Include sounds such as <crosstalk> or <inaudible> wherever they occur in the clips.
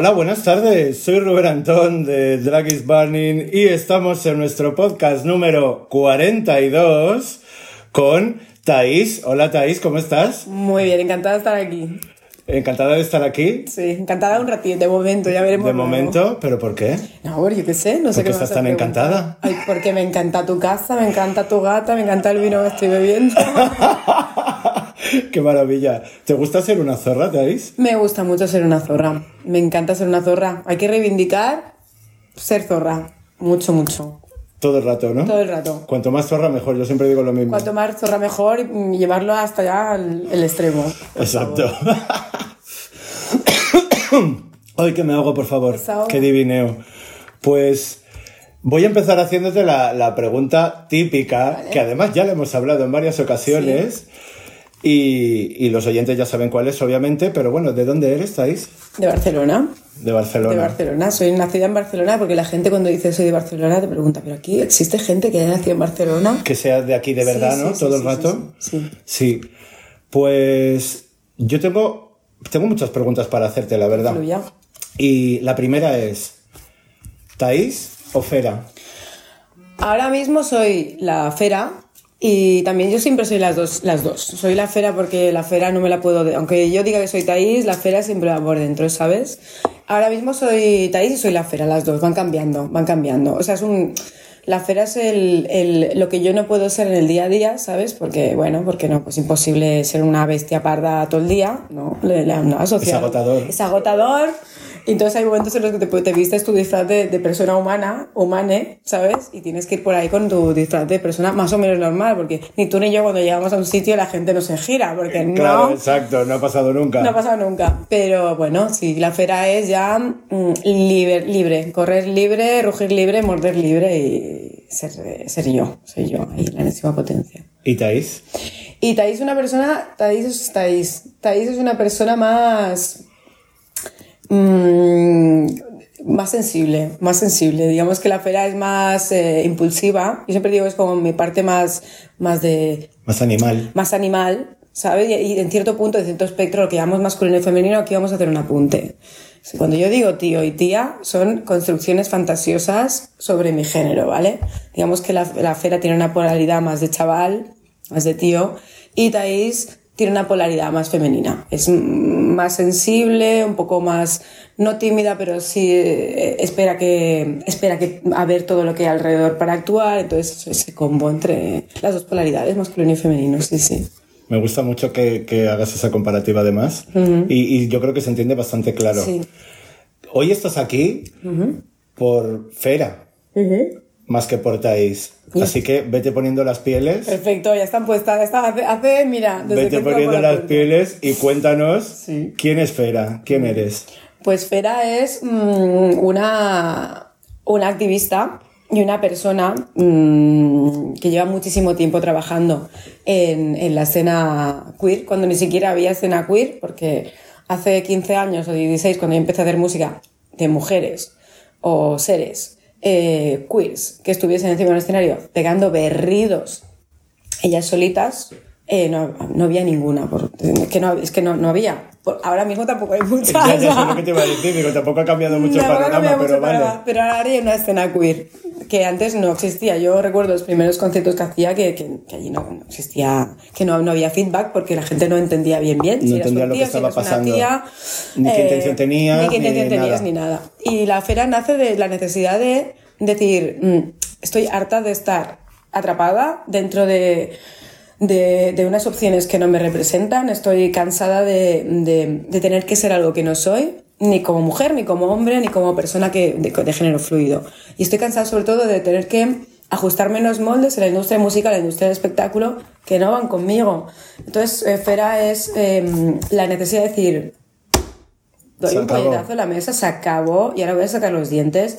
Hola, buenas tardes. Soy Rubén Antón de Drag is Burning y estamos en nuestro podcast número 42 con Thais. Hola Thais, ¿cómo estás? Muy bien, encantada de estar aquí. Encantada de estar aquí. Sí, encantada un ratito, de momento, ya veremos. De luego. momento, ¿pero por qué? No, yo qué sé, no sé ¿Por qué estás tan encantada? Ay, porque me encanta tu casa, me encanta tu gata, me encanta el vino que estoy bebiendo. <laughs> <laughs> ¡Qué maravilla! ¿Te gusta ser una zorra, Thais? me gusta mucho ser una zorra. Me encanta ser una zorra. Hay que reivindicar ser zorra. Mucho, mucho. Todo el rato, ¿no? Todo el rato. Cuanto más zorra, mejor. Yo siempre digo lo mismo. Cuanto más zorra mejor y llevarlo hasta ya el extremo. Exacto. <coughs> Ay, que me hago, por favor. Desahoga. Qué divineo. Pues voy a empezar haciéndote la, la pregunta típica, que además ya le hemos hablado en varias ocasiones. Y, y los oyentes ya saben cuál es, obviamente, pero bueno, ¿de dónde eres, Thais? De Barcelona. De Barcelona. De Barcelona. Soy nacida en Barcelona porque la gente cuando dice soy de Barcelona te pregunta, ¿pero aquí existe gente que haya nacido en Barcelona? Que sea de aquí de verdad, Sí, ¿no? sí, Todo sí, el rato. sí, sí. Sí. Pues yo tengo, tengo muchas preguntas para hacerte, la verdad. Fluya. Y la primera es, ¿Thais o Fera? Ahora mismo soy la fera y también yo siempre soy las dos, las dos. Soy la fera porque la fera no me la puedo... Aunque yo diga que soy Taís, la fera siempre va por dentro, ¿sabes? Ahora mismo soy Taís y soy la fera, las dos. Van cambiando, van cambiando. O sea, es un... La fera es el, el- lo que yo no puedo ser en el día a día, ¿sabes? Porque, bueno, porque no, pues imposible ser una bestia parda todo el día, ¿no? Le, le, no. Es agotador. Es agotador. Entonces hay momentos en los que te, te vistes tu disfraz de, de persona humana, humane, ¿sabes? Y tienes que ir por ahí con tu disfraz de persona más o menos normal, porque ni tú ni yo cuando llegamos a un sitio la gente no se gira, porque Claro, no, exacto, no ha pasado nunca. no ha pasado nunca. Pero bueno, sí, la fera es ya mm, libre, libre, correr libre, rugir libre, morder libre y ser, ser yo, soy yo, ahí la enésima potencia. ¿Y Thais? Y Thais es una persona, Thais es Thais. Thais es una persona más. Mm, más sensible, más sensible. Digamos que la fera es más eh, impulsiva. Yo siempre digo es como mi parte más, más de. Más animal. más animal, ¿sabes? Y, y en cierto punto, en cierto espectro, lo que llamamos masculino y femenino, aquí vamos a hacer un apunte. Cuando yo digo tío y tía, son construcciones fantasiosas sobre mi género, ¿vale? Digamos que la, la fera tiene una polaridad más de chaval, más de tío, y Thais tiene una polaridad más femenina. Es más sensible, un poco más, no tímida, pero sí eh, espera que, espera que a ver todo lo que hay alrededor para actuar. Entonces, ese combo entre las dos polaridades, masculino y femenino, sí, sí. Me gusta mucho que, que hagas esa comparativa además. y, y yo creo que se entiende bastante claro. Sí. Hoy estás aquí por Fera, más que por Thais. Así que vete poniendo las pieles. Perfecto, ya están puestas. está, hace, hace, mira, desde Vete poniendo por las pieles y cuéntanos Sí. quién es Fera, quién eres. Pues Fera es mm, una, una activista y una persona mm, que lleva muchísimo tiempo trabajando en, en la escena queer, cuando ni siquiera había escena queer, porque hace 15 años o 16, cuando yo empecé a hacer música de mujeres o seres eh, que estuviesen encima del escenario pegando berridos ellas solitas, eh, no, no había ninguna. por- que no, es que no, no había. Por- ahora mismo tampoco hay muchas. Ya, ya sé lo que te iba a decir, digo, tampoco ha cambiado mucho el Tampoco ha panorama, cambiado pero el vale. Pero ahora hay una escena queer que antes no existía. Yo recuerdo los primeros conciertos que hacía que, que, que allí no, no existía, que no, no había feedback porque la gente no entendía bien bien No si entendía lo que tío, estaba pasando. tía, Ni qué intención tenías, ni qué ni intención tenías nada. ni nada. Y la fera nace de la necesidad de decir, mm, estoy harta de estar atrapada dentro de, de, de unas opciones que no me representan, estoy cansada de, de- de tener que ser algo que no soy, ni como mujer, ni como hombre, ni como persona que, de, de género fluido. Y estoy cansada sobre todo de tener que ajustar menos moldes en la industria musical, en la industria del espectáculo, que no van conmigo. Entonces, eh, Fera es eh, la necesidad de decir, doy un puñetazo en la mesa, se acabó y ahora voy a sacar los dientes.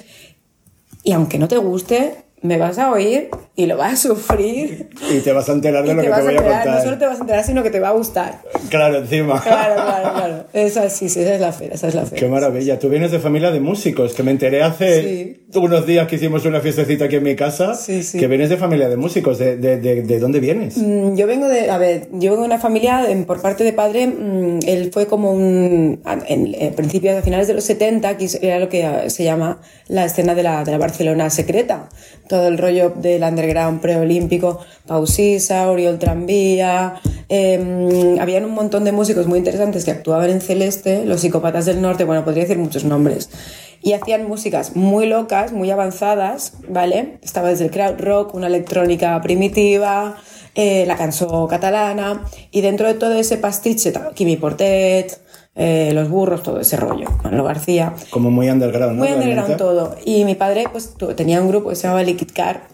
Y aunque no te guste, me vas a oír y lo vas a sufrir. Y te vas a enterar de lo que te a voy a enterar. contar. No solo te vas a enterar, sino que te va a gustar. Claro, encima. Claro, claro, claro. Esa sí, sí, esa es la fe, esa es la fe. Qué maravilla. Tú vienes de familia de músicos, que me enteré hace unos días que hicimos una fiestecita aquí en mi casa, Sí, sí. que vienes de familia de músicos. ¿De, de, de, de dónde vienes? Mm, Yo vengo de, a ver, yo vengo de una familia, em, por parte de padre, mm, él fue como un, en, en principios, a finales de los 70, que era lo que eh, se llama la escena de la, de la Barcelona secreta. Todo el rollo del underground preolímpico, Pausisa, Oriol Tranvía, eh, habían un montón de músicos muy interesantes que actuaban en Celeste, los psicópatas del norte, bueno, podría decir muchos nombres. Y hacían músicas muy locas, muy avanzadas, ¿vale? Estaba desde el crowd rock, una electrónica primitiva, eh, la canción catalana, y dentro de todo ese pastiche, Kimi Portet, eh, Los Burros, todo ese rollo, Manolo García. Como muy underground, ¿no? Muy underground Realmente. todo. Y mi padre pues tenía un grupo que se llamaba Liquid Car,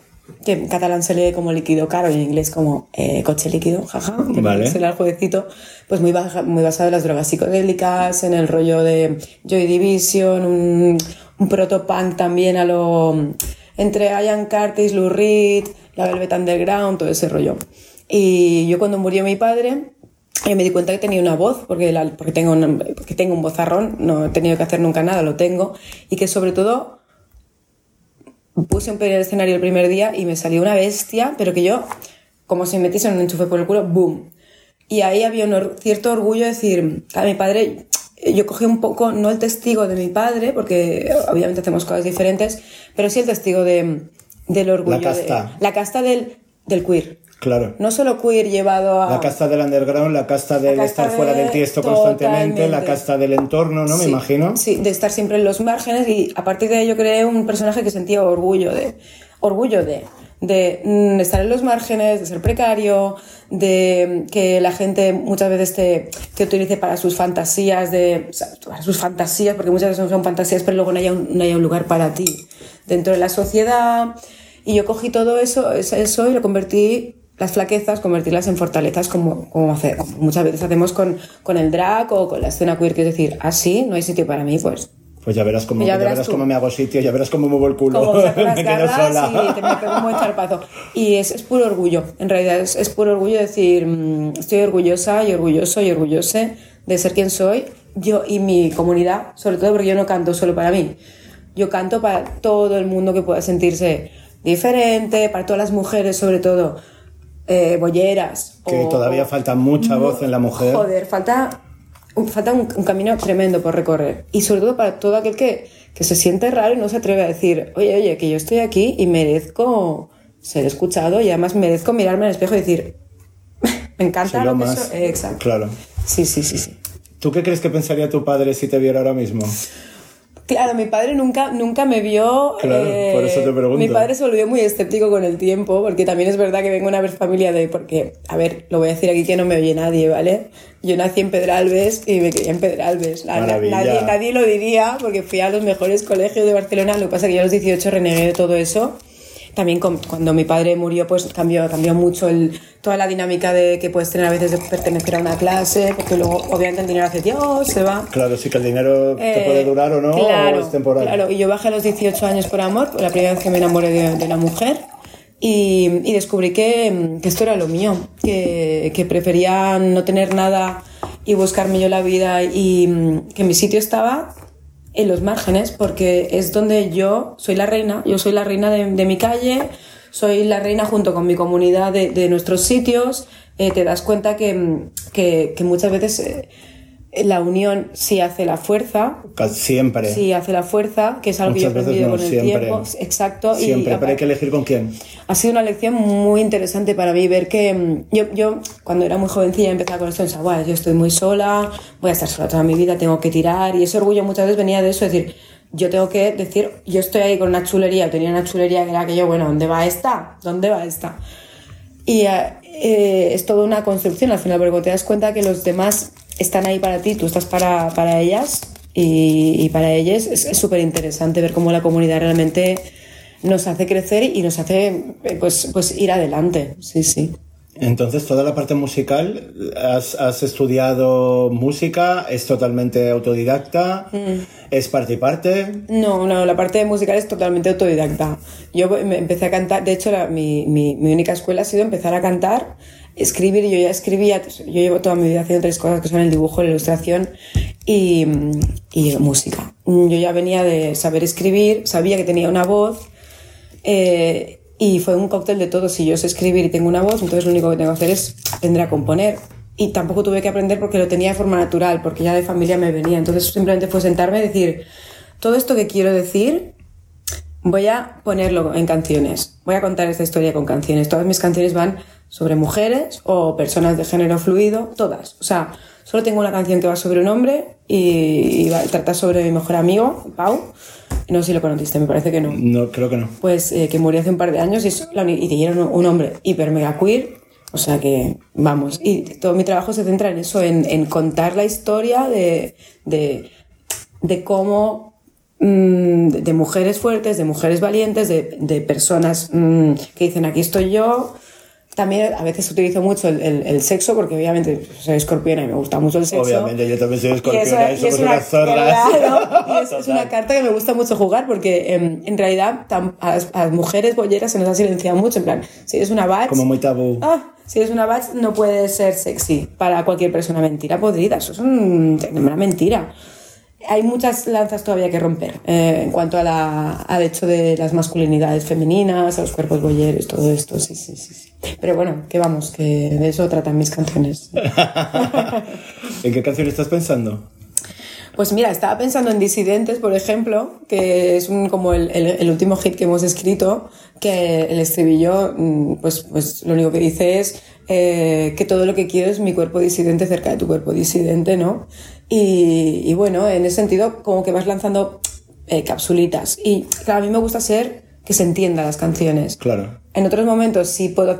que en catalán se lee como líquido caro y en inglés como eh, coche líquido, jaja, que Vale. se le da al jueguecito, pues muy, baja- muy basado en las drogas psicodélicas, en el rollo de Joy Division, un, un proto-punk también a lo... entre Ian Curtis, Lou Reed, la Velvet Underground, todo ese rollo. Y yo cuando murió mi padre, eh, me di cuenta que tenía una voz, porque, la- porque, tengo un, porque tengo un vozarrón, no he tenido que hacer nunca nada, lo tengo, y que sobre todo puse un en el escenario el primer día y me salió una bestia, pero que yo, como si me metiese un enchufe por el culo, ¡boom! Y ahí había un or- cierto orgullo de decir, a mi padre, yo cogí un poco, no el testigo de mi padre, porque obviamente hacemos cosas diferentes, pero sí el testigo de, del orgullo. de- casta. la casta del, del queer. Claro. No solo queer llevado a... La casta del underground, la casta del La casta estar fuera de- del tiesto constantemente, la totalmente. casta del entorno, ¿no? Me imagino. Sí, de estar siempre en los márgenes y a partir de ello creé un personaje que sentía orgullo de, orgullo de, de mm, estar en los márgenes, de ser precario, de mm, que la gente muchas veces te, te utilice para sus fantasías, de, o sea, para sus fantasías, porque muchas veces son fantasías, pero luego no haya un, no haya un lugar para ti dentro de la sociedad. Y yo cogí todo eso, eso, y lo convertí las flaquezas, convertirlas en fortalezas como, como, hace- como muchas veces hacemos con, con el drag o con la escena queer, que es decir, así no hay sitio para mí, pues Pues ya verás cómo, Ya ya verás verás tú. cómo me hago sitio, ya verás cómo muevo el culo. como saco <laughs> las me quedo sola. y te me pego un. Y es, es puro orgullo, en realidad es, es puro orgullo decir, mm, estoy orgullosa y orgulloso y orgullose de ser quien soy, yo y mi comunidad, sobre todo porque yo no canto solo para mí, yo canto para todo el mundo que pueda sentirse diferente, para todas las mujeres sobre todo, eh, bolleras. Que o- todavía falta mucha Mu- voz en la mujer. Joder, falta, un- falta un, un camino tremendo por recorrer. Y sobre todo para todo aquel que, que se siente raro y no se atreve a decir, oye, oye, que yo estoy aquí y merezco ser escuchado y además merezco mirarme al espejo y decir, <laughs> me encanta lo lo que más. soy". Eh, Exacto. Claro. Sí, sí, sí, sí. ¿Tú qué crees que pensaría tu padre si te viera ahora mismo? Claro, mi padre nunca, nunca me vio. eh, Claro, por eso te pregunto. Mi padre se volvió muy escéptico con el tiempo, porque también es verdad que vengo una familia de. Porque, a ver, lo voy a decir aquí que no me oye nadie, ¿vale? Yo nací en Pedralbes y me crié en Pedralbes. Nadie, nadie lo diría, porque fui a los mejores colegios de Barcelona. Lo que pasa es que yo a los 18 renegué de todo eso. También con- cuando mi padre murió, pues cambió, cambió mucho el, toda la dinámica de que puedes tener a veces de pertenecer a una clase, porque luego, obviamente, el dinero hace Dios, se va. Claro, sí que el dinero te Eh, puede durar o no, claro, o es temporal. Claro, y yo bajé a los 18 años por amor, la primera vez que me enamoré de, de una mujer, y, y descubrí que, que esto era lo mío, que, que prefería no tener nada y buscarme yo la vida, y que mi sitio estaba en los márgenes, porque es donde yo soy la reina, yo soy la reina de, mi calle, soy la reina junto con mi comunidad de, nuestros sitios, eh, te das cuenta que, que, que muchas veces eh, la unión sí hace la fuerza, Siempre. sí hace la fuerza, que es algo que yo he aprendido no, con el siempre. tiempo, exacto, Siempre, y pero hay que elegir con quién. ha sido una lección muy interesante para mí ver que mm, yo, yo cuando era muy jovencilla empezaba con esto, pensaba, "Buah, yo estoy muy sola, voy a estar sola toda mi vida, tengo que tirar, y ese orgullo muchas veces venía de eso, es decir, yo tengo que decir, yo estoy ahí con una chulería, tenía una chulería que era que yo, bueno, ¿dónde va esta? ¿Dónde va esta? Y eh, eh, es toda una construcción al final, porque te das cuenta que los demás están ahí para ti, tú estás para, para ellas y, y para ellas, es súper interesante ver cómo la comunidad realmente nos hace crecer y nos hace eh, pues, pues ir adelante. Sí, sí. Entonces, toda la parte musical, ¿has, has estudiado música? ¿Es totalmente autodidacta? Mm. ¿Es parte y parte? No, no, la parte musical es totalmente autodidacta. Yo me empecé a cantar, de hecho, la- mi, mi, mi única escuela ha sido empezar a cantar, escribir, yo ya escribía, yo llevo toda mi vida haciendo tres cosas que son el dibujo, la ilustración y, y música. Yo ya venía de saber escribir, sabía que tenía una voz, eh, y fue un cóctel de todo. Si yo sé escribir y tengo una voz, entonces lo único que tengo que hacer es aprender a componer. Y tampoco tuve que aprender porque lo tenía de forma natural, porque ya de familia me venía. Entonces simplemente fue sentarme y decir, todo esto que quiero decir, voy a ponerlo en canciones. Voy a contar esta historia con canciones. Todas mis canciones van sobre mujeres o personas de género fluido, todas. O sea, solo tengo una canción que va sobre un hombre y, y va, trata sobre mi mejor amigo, Pau. No sé si lo conociste, me parece que no No, creo que no. pues eh, que murió hace un par de años y, es la uni- y te dieron un hombre hiper mega queer. O sea que, vamos, y todo mi trabajo se centra en eso, en, en contar la historia de, de, de cómo, mm, de, mujeres fuertes, de mujeres valientes, de, de personas mm, que dicen aquí estoy yo. También a veces utilizo mucho el, el- el sexo porque obviamente soy escorpiona y me gusta mucho el sexo. Obviamente, yo también soy Y escorpiona y, eso- y es una, claro, y es, es una carta que me gusta mucho jugar porque em, en realidad tam- a las, a las mujeres bolleras se nos ha silenciado mucho. En plan, si eres una batch, Como muy tabú. ah, si eres una batch no puedes ser sexy para cualquier persona. Mentira podrida, eso es un- una mentira. Hay muchas lanzas todavía que romper eh, en cuanto a la, al hecho de las masculinidades femeninas, a los cuerpos bolleros, todo esto, sí, sí, sí. sí. Pero bueno, que vamos, que de eso tratan mis canciones. <laughs> ¿En qué canción estás pensando? Pues mira, estaba pensando en Disidentes, por ejemplo, que es un, como el, el- el último hit que hemos escrito, que el estribillo, mm, pues, pues lo único que dice es eh, que todo lo que quiero es mi cuerpo disidente cerca de tu cuerpo disidente, ¿no? Y, y bueno, en ese sentido, como que vas lanzando eh, capsulitas. Y claro, a mí me gusta ser que se entiendan las canciones. Claro. En otros momentos sí puedo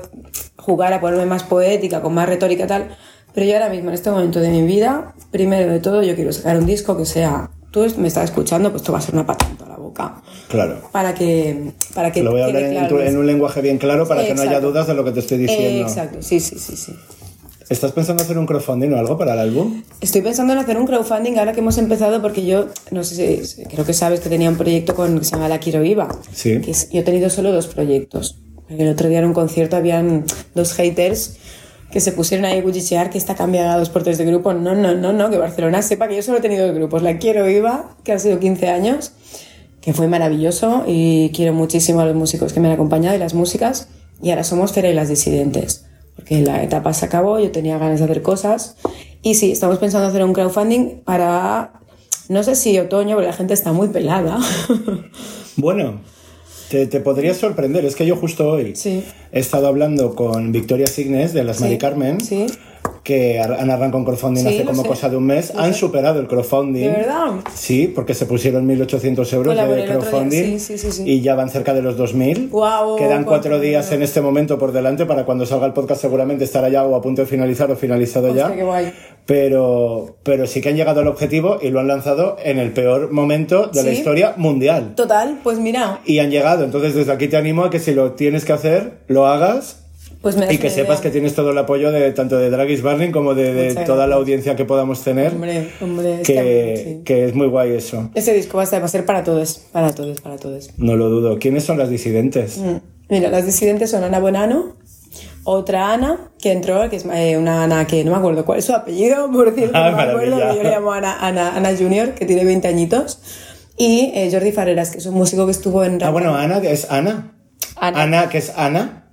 jugar a ponerme más poética, con más retórica y tal, pero yo ahora mismo, en este momento de mi vida, primero de todo, yo quiero sacar un disco que sea, tú me estás escuchando, pues esto va a ser una la boca. Claro. Para que, para que Lo voy a hablar en, claro un lenguaje bien claro para que no haya dudas de lo que te estoy diciendo. Exacto, sí, sí, sí, sí. ¿Estás pensando hacer un crowdfunding o algo para el álbum? Estoy pensando en hacer un crowdfunding ahora que hemos empezado porque yo, no sé si, creo que sabes que tenía un proyecto con, que se llama La Quiero Viva. Sí. Que es- yo he tenido solo dos proyectos. El otro día en un concierto habían dos haters que se pusieron ahí a cuchichear que está cambiada a dos por tres de grupo. No, no, no, no, que Barcelona sepa que yo solo he tenido dos grupos. La Quiero Viva, que ha sido 15 años, que fue maravilloso y quiero muchísimo a los músicos que me han acompañado y las músicas. Y ahora somos Fera y las disidentes. Porque la etapa se acabó, yo tenía ganas de hacer cosas. Y sí, estamos pensando hacer un crowdfunding para, no sé si otoño, porque la gente está muy pelada. <laughs> Bueno, te, te podría sorprender. Es que yo justo hoy Sí. he estado hablando con Victoria Signes de las Sí, Mari Carmen, sí. Que han arrancado un crowdfunding Sí, hace como sé. cosa de un mes. Han sé. superado el crowdfunding. ¿De verdad? Sí, porque se pusieron 1.800 euros de crowdfunding sí, sí, y ya van cerca de los 2.000. Guau, Quedan cuatro días en este momento por delante para cuando salga el podcast seguramente estará ya o a punto de finalizar o finalizado Hostia, ya. qué guay. Pero, pero sí que han llegado al objetivo y lo han lanzado en el peor momento de la historia mundial. Total, pues mira, Y han llegado. Entonces desde aquí te animo a que si lo tienes que hacer, lo hagas pues me y que sepas idea. que tienes todo el apoyo de tanto de Dragis Barling como de, toda la audiencia que podamos tener. Hombre, hombre, es que, que- sí. que es muy guay eso. Ese disco va a ser, para todos, para todos, para todos. No lo dudo. ¿Quiénes son las disidentes? Mm. Mira, las disidentes son Ana Bonano, otra Ana que entró, que es eh, una Ana que no me acuerdo cuál es su apellido, <laughs> por cierto, Ah, no me acuerdo, yo le llamo Ana, Ana, Ana Junior, que tiene 20 añitos, y eh, Jordi Farreras, que es un músico que estuvo en... Ah, bueno, Ana, que es Ana. Ana. que es Ana,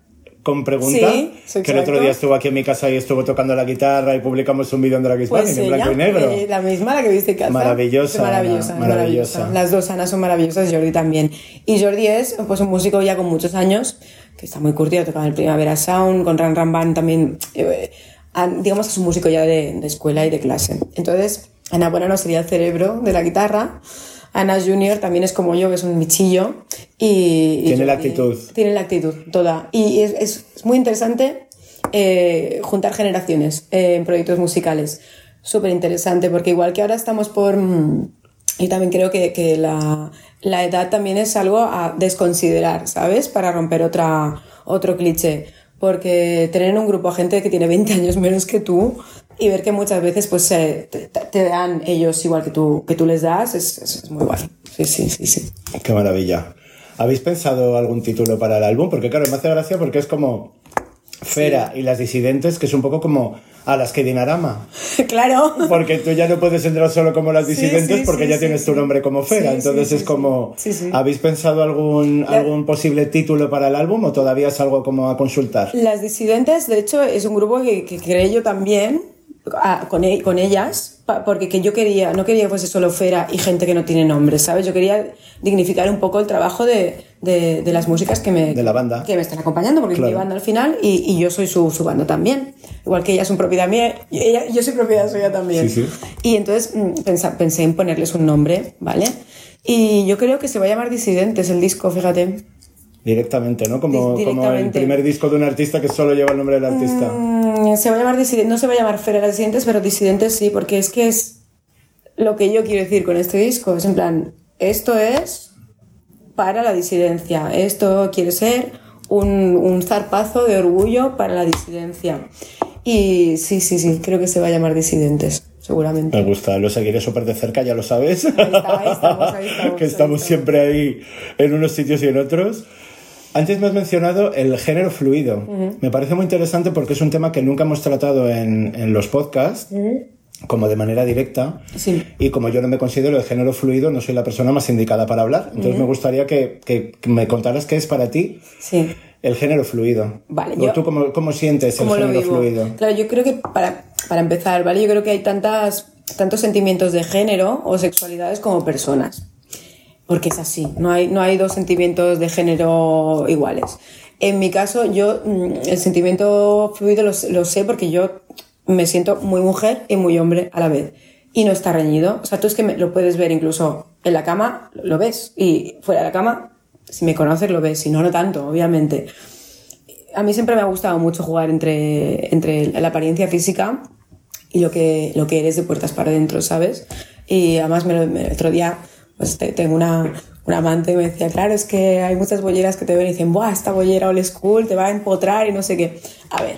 con pregunta. Sí, que el otro día estuvo aquí en mi casa y estuvo tocando la guitarra y publicamos un vídeo en Dragis Pues en blanco y negro. eh, la misma, la que viste en casa. Maravillosa, maravillosa, Ana, maravillosa. maravillosa. Las dos Anas son maravillosas, Jordi también. Y Jordi es pues, un músico ya con muchos años, que está muy curtido, toca en el Primavera Sound, con Ran Ran Band también. eh, digamos que es un músico ya de, de escuela y de clase. Entonces, Ana Bonano sería el cerebro de la guitarra. Ana Junior también es como yo, que es un michillo. Y, y Tiene la actitud. Tiene la actitud, toda. Y es, es- es muy interesante eh, juntar generaciones eh, en proyectos musicales. Súper interesante, porque igual que ahora estamos por... mm, Y también creo que, que la, la edad también es algo a desconsiderar, ¿sabes? Para romper otra, otro cliché. porque tener un grupo de gente que tiene 20 años menos que tú y ver que muchas veces pues te, te, dan ellos igual que tú, que tú les das es, es, muy guay. Sí, sí, sí, sí. Qué maravilla. ¿Habéis pensado algún título para el álbum? Porque claro, me hace gracia porque es como Fera y las disidentes, que es un poco como a las que Dinarama. <laughs> Claro. Porque tú ya no puedes entrar solo como las disidentes porque ya tienes tu nombre como Fera. Entonces es como, ¿habéis pensado algún, algún posible título para el álbum o todavía es algo como a consultar? Las disidentes, de hecho, es un grupo que, que creé yo también con, e, con ellas, porque que yo quería, no quería que fuese solo Fera y gente que no tiene nombre, ¿sabes? Yo quería dignificar un poco el trabajo de, de, de las músicas que me, de la banda. que me están acompañando, porque es mi banda al final y, y yo soy su, su, banda también. Igual que ellas son propiedad mía, ella, yo soy propiedad suya también. Sí, sí. Y entonces mm, pensé, pensé en ponerles un nombre, ¿vale? Y yo creo que se va a llamar Disidentes el disco, fíjate. Directamente, ¿no? Como, como el primer disco de un artista que solo lleva el nombre del artista. Mm, se va a llamar no se va a llamar Fera Disidentes, pero Disidentes sí, porque es que es lo que yo quiero decir con este disco. Es en plan, esto es para la disidencia. Esto quiere ser un, un zarpazo de orgullo para la disidencia. Y sí, sí, sí, creo que se va a llamar Disidentes seguramente. Me gusta, lo seguiré súper de cerca, ya lo sabes. Ahí, estamos, ahí <laughs> estamos, que estamos siempre ahí en unos sitios y en otros. Antes me has mencionado el género fluido. Me parece muy interesante porque es un tema que nunca hemos tratado en, en los podcasts. como de manera directa sí. y como yo no me considero de género fluido no soy la persona más indicada para hablar entonces me gustaría que, que, me contaras qué es para ti sí. el género fluido vale, yo, ¿tú cómo, cómo sientes el género fluido? claro yo creo que para, para empezar vale yo creo que hay tantas tantos sentimientos de género o sexualidades como personas porque es así, no hay, no hay dos sentimientos de género iguales. En mi caso, yo mm, el sentimiento fluido lo, lo, sé porque yo me siento muy mujer y muy hombre a la vez. Y no está reñido. O sea, tú es que me, lo puedes ver incluso en la cama, lo ves. Y fuera de la cama, si me conoces, lo ves. Si no, no tanto, obviamente. A mí siempre me ha gustado mucho jugar entre, entre la apariencia física y lo que, lo que eres de puertas para adentro, ¿sabes? Y además me me, el otro día pues tengo una, una amante que me decía, claro, es que hay muchas bolleras que te ven y dicen, ¡buah, esta bollera old school te va a empotrar y no sé qué! A ver,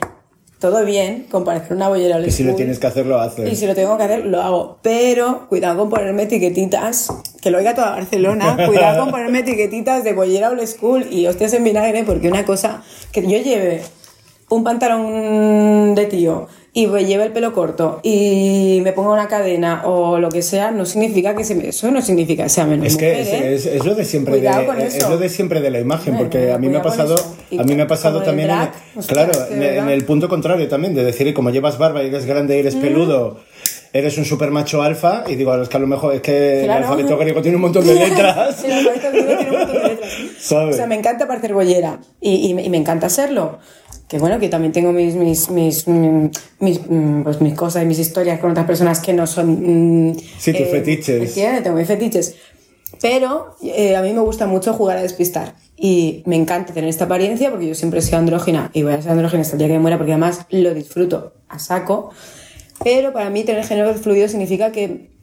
todo bien con parecer una bollera old school. Y si lo tienes que hacer, lo haces. Y si lo tengo que hacer, lo hago. Pero cuidado con ponerme etiquetitas, que lo oiga toda Barcelona, <laughs> cuidado con ponerme etiquetitas de bollera old school y hostias en vinagre, porque una cosa que yo lleve un pantalón de tío y lleve el pelo corto y me ponga una cadena o lo que sea, no significa que se me, eso no significa que sea menos es que mujer, ¿eh? es, lo de siempre de, es lo de siempre de la imagen porque a mí me ha pasado a mí me ha pasado también drag, en, claro en, en, el punto contrario también de decir como llevas barba y eres grande y eres mm. peludo eres un super macho alfa y digo es que a lo mejor es que claro. <laughs> el alfabeto griego tiene un montón de letras el alfabeto griego tiene un montón de letras ¿Sabes? o sea me encanta parecer bollera y, y, y me encanta serlo que bueno, que también tengo mis, mis, mis, mis, pues mis cosas y mis historias con otras personas que no son... Sí, tus eh, fetiches. Tengo mis fetiches. Pero eh, a mí me gusta mucho jugar a despistar. Y me encanta tener esta apariencia porque yo siempre he sido andrógina y voy a ser andrógina hasta el día que me muera porque además lo disfruto a saco. Pero para mí tener género fluido significa que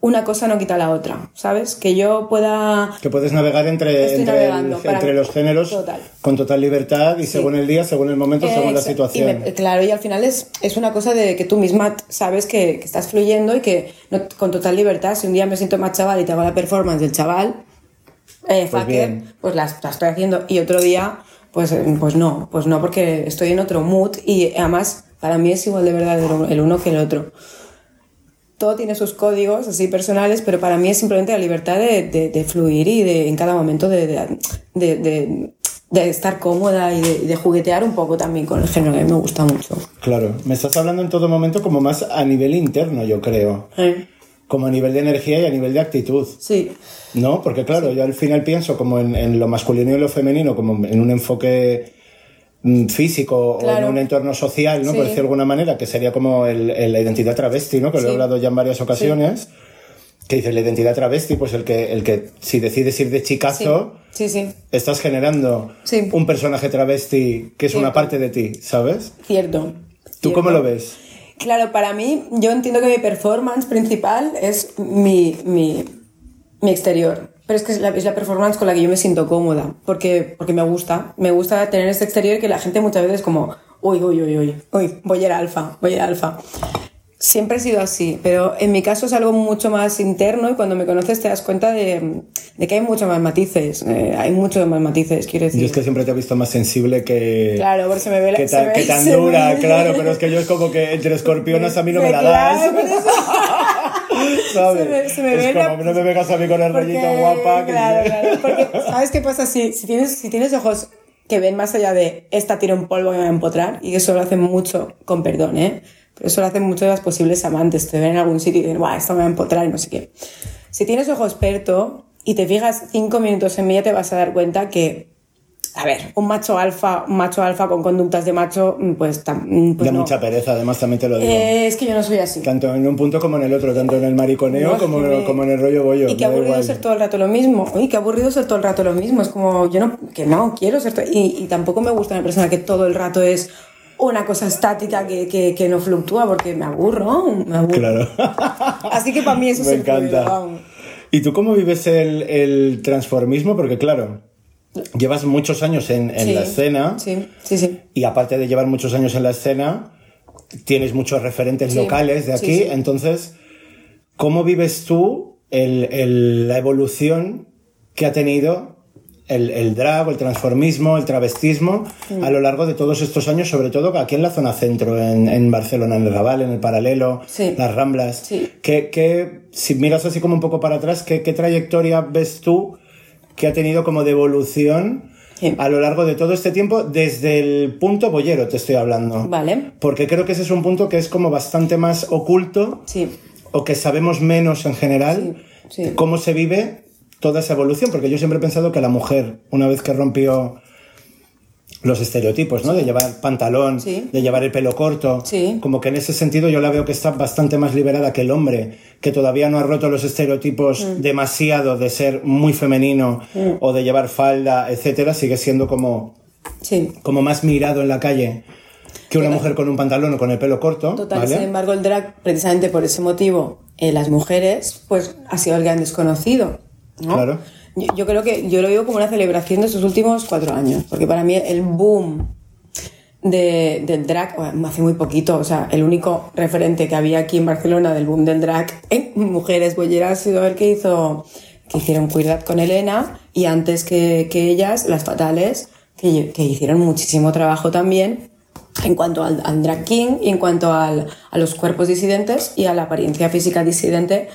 una cosa no quita la otra, ¿sabes? Que yo pueda... Que puedes navegar entre, entre, el, entre los géneros total. con total libertad y sí. según el día, según el momento, eh, según la situación. Y me, claro, y al final es, es una cosa de que tú misma sabes que, que estás fluyendo y que no, con total libertad, si un día me siento más chaval y te hago la performance del chaval, eh, Pues fucker, pues la, la estoy haciendo y otro día, pues, pues no, pues no, porque estoy en otro mood y además para mí es igual de verdadero el uno que el otro todo tiene sus códigos así personales, pero para mí es simplemente la libertad de, de, de fluir y de en cada momento de, de, estar cómoda y de, juguetear un poco también con el género que me gusta mucho. Claro, me estás hablando en todo momento como más a nivel interno, yo creo. ¿Eh? Como a nivel de energía y a nivel de actitud. Sí. ¿No? Porque claro, yo al final pienso como en, en lo masculino y lo femenino, como en un enfoque mm, físico o en un entorno social, ¿no? Sí. Por decirlo de alguna manera, que sería como el, el- la identidad travesti, ¿no? Que lo he hablado ya en varias ocasiones. Que dice la identidad travesti, pues el que, el que si decides ir de chicazo, estás generando un personaje travesti que es una parte de ti, ¿sabes? cierto. ¿Tú cómo lo ves? Claro, para mí, yo entiendo que mi performance principal es mi, mi, mi exterior. Pero es que es la, es la performance con la que yo me siento cómoda, porque, porque me gusta. Me gusta tener este exterior que la gente muchas veces como, uy, uy, uy, uy, uy, voy a ir alfa, voy a ir alfa. Siempre he sido así, pero en mi caso es algo mucho más interno y cuando me conoces te das cuenta de, de que hay muchos más matices. eh, hay muchos más matices, quiero decir. Yo es que siempre te he visto más sensible que. Claro, porque se me ve la- que me- que tan <laughs> me dura, ve- claro, pero es que yo es como que entre escorpionas a mí no me la das. Claro. ¿Sabes? Se me- se me es ve como la- no me vengas a mí con el Porque, rollito guapa. que- Claro, claro. Porque, <laughs> ¿sabes qué pasa? Si, si, tienes, si tienes ojos que ven más allá de esta tira un polvo que me va a empotrar, y eso lo hacen mucho, con perdón, ¿eh? Pero eso lo hacen mucho de las posibles amantes. Te ven en algún sitio y dicen, ¡buah, esto me va a empotrar y no sé qué! Si tienes ojo experto y te fijas cinco minutos en mí, ya te vas a dar cuenta que, a ver, un macho alfa, un macho alfa con conductas de macho, mm, pues, tam- mm, pues da no. mucha pereza, además también te lo digo. Eh, es que yo no soy así. Tanto en un punto como en el otro, tanto en el mariconeo No, como, me- como en el rollo bollo. Y qué aburrido igual. ser todo el rato lo mismo. Uy, qué aburrido ser todo el rato lo mismo. Es como, yo no, que no, quiero ser todo... Y, y tampoco me gusta una persona que todo el rato es una cosa estática que, que, que no fluctúa porque me aburro, me aburro. Claro. Así que para mí eso <laughs> Me es fluido, encanta. vamos. ¿Y tú cómo vives el, el transformismo? Porque claro, llevas muchos años en, en Sí, la escena Sí, sí, sí. y aparte de llevar muchos años en la escena, tienes muchos referentes Sí, locales de aquí. sí. Entonces, ¿cómo vives tú el- el- la evolución que ha tenido el, el drag, el transformismo, el travestismo a lo largo de todos estos años, sobre todo aquí en la zona centro, en, en Barcelona, en el Raval, en el Paralelo, las Ramblas? Sí. ¿Qué, qué- si miras así como un poco para atrás, ¿qué, qué trayectoria ves tú que ha tenido como de evolución Sí. a lo largo de todo este tiempo, desde el punto boyero te estoy hablando? Vale. Porque creo que ese es un punto que es como bastante más oculto Sí. o que sabemos menos en general sí. cómo se vive toda esa evolución, porque yo siempre he pensado que la mujer, una vez que rompió los estereotipos, ¿no? De llevar pantalón, Sí. de llevar el pelo corto, Sí. como que en ese sentido yo la veo que está bastante más liberada que el hombre, que todavía no ha roto los estereotipos Mm. demasiado de ser muy femenino o de llevar falda, etcétera, sigue siendo como, como más mirado en la calle que una mujer con un pantalón o con el pelo corto, Total, ¿vale? sin embargo, el drag, precisamente por ese motivo, en las mujeres, pues ha sido el gran desconocido. ¿no? Claro. Yo, creo que yo lo digo como una celebración de estos últimos cuatro años, porque para mí el boom de, del drag, hace muy poquito, o sea, el único referente que había aquí en Barcelona del boom del drag en mujeres bolleras ha sido el que hizo, que hicieron Cuidad con Elena, y antes que, que ellas, las fatales, que, que hicieron muchísimo trabajo también en cuanto al, al drag king y en cuanto al- a los cuerpos disidentes y a la apariencia física disidente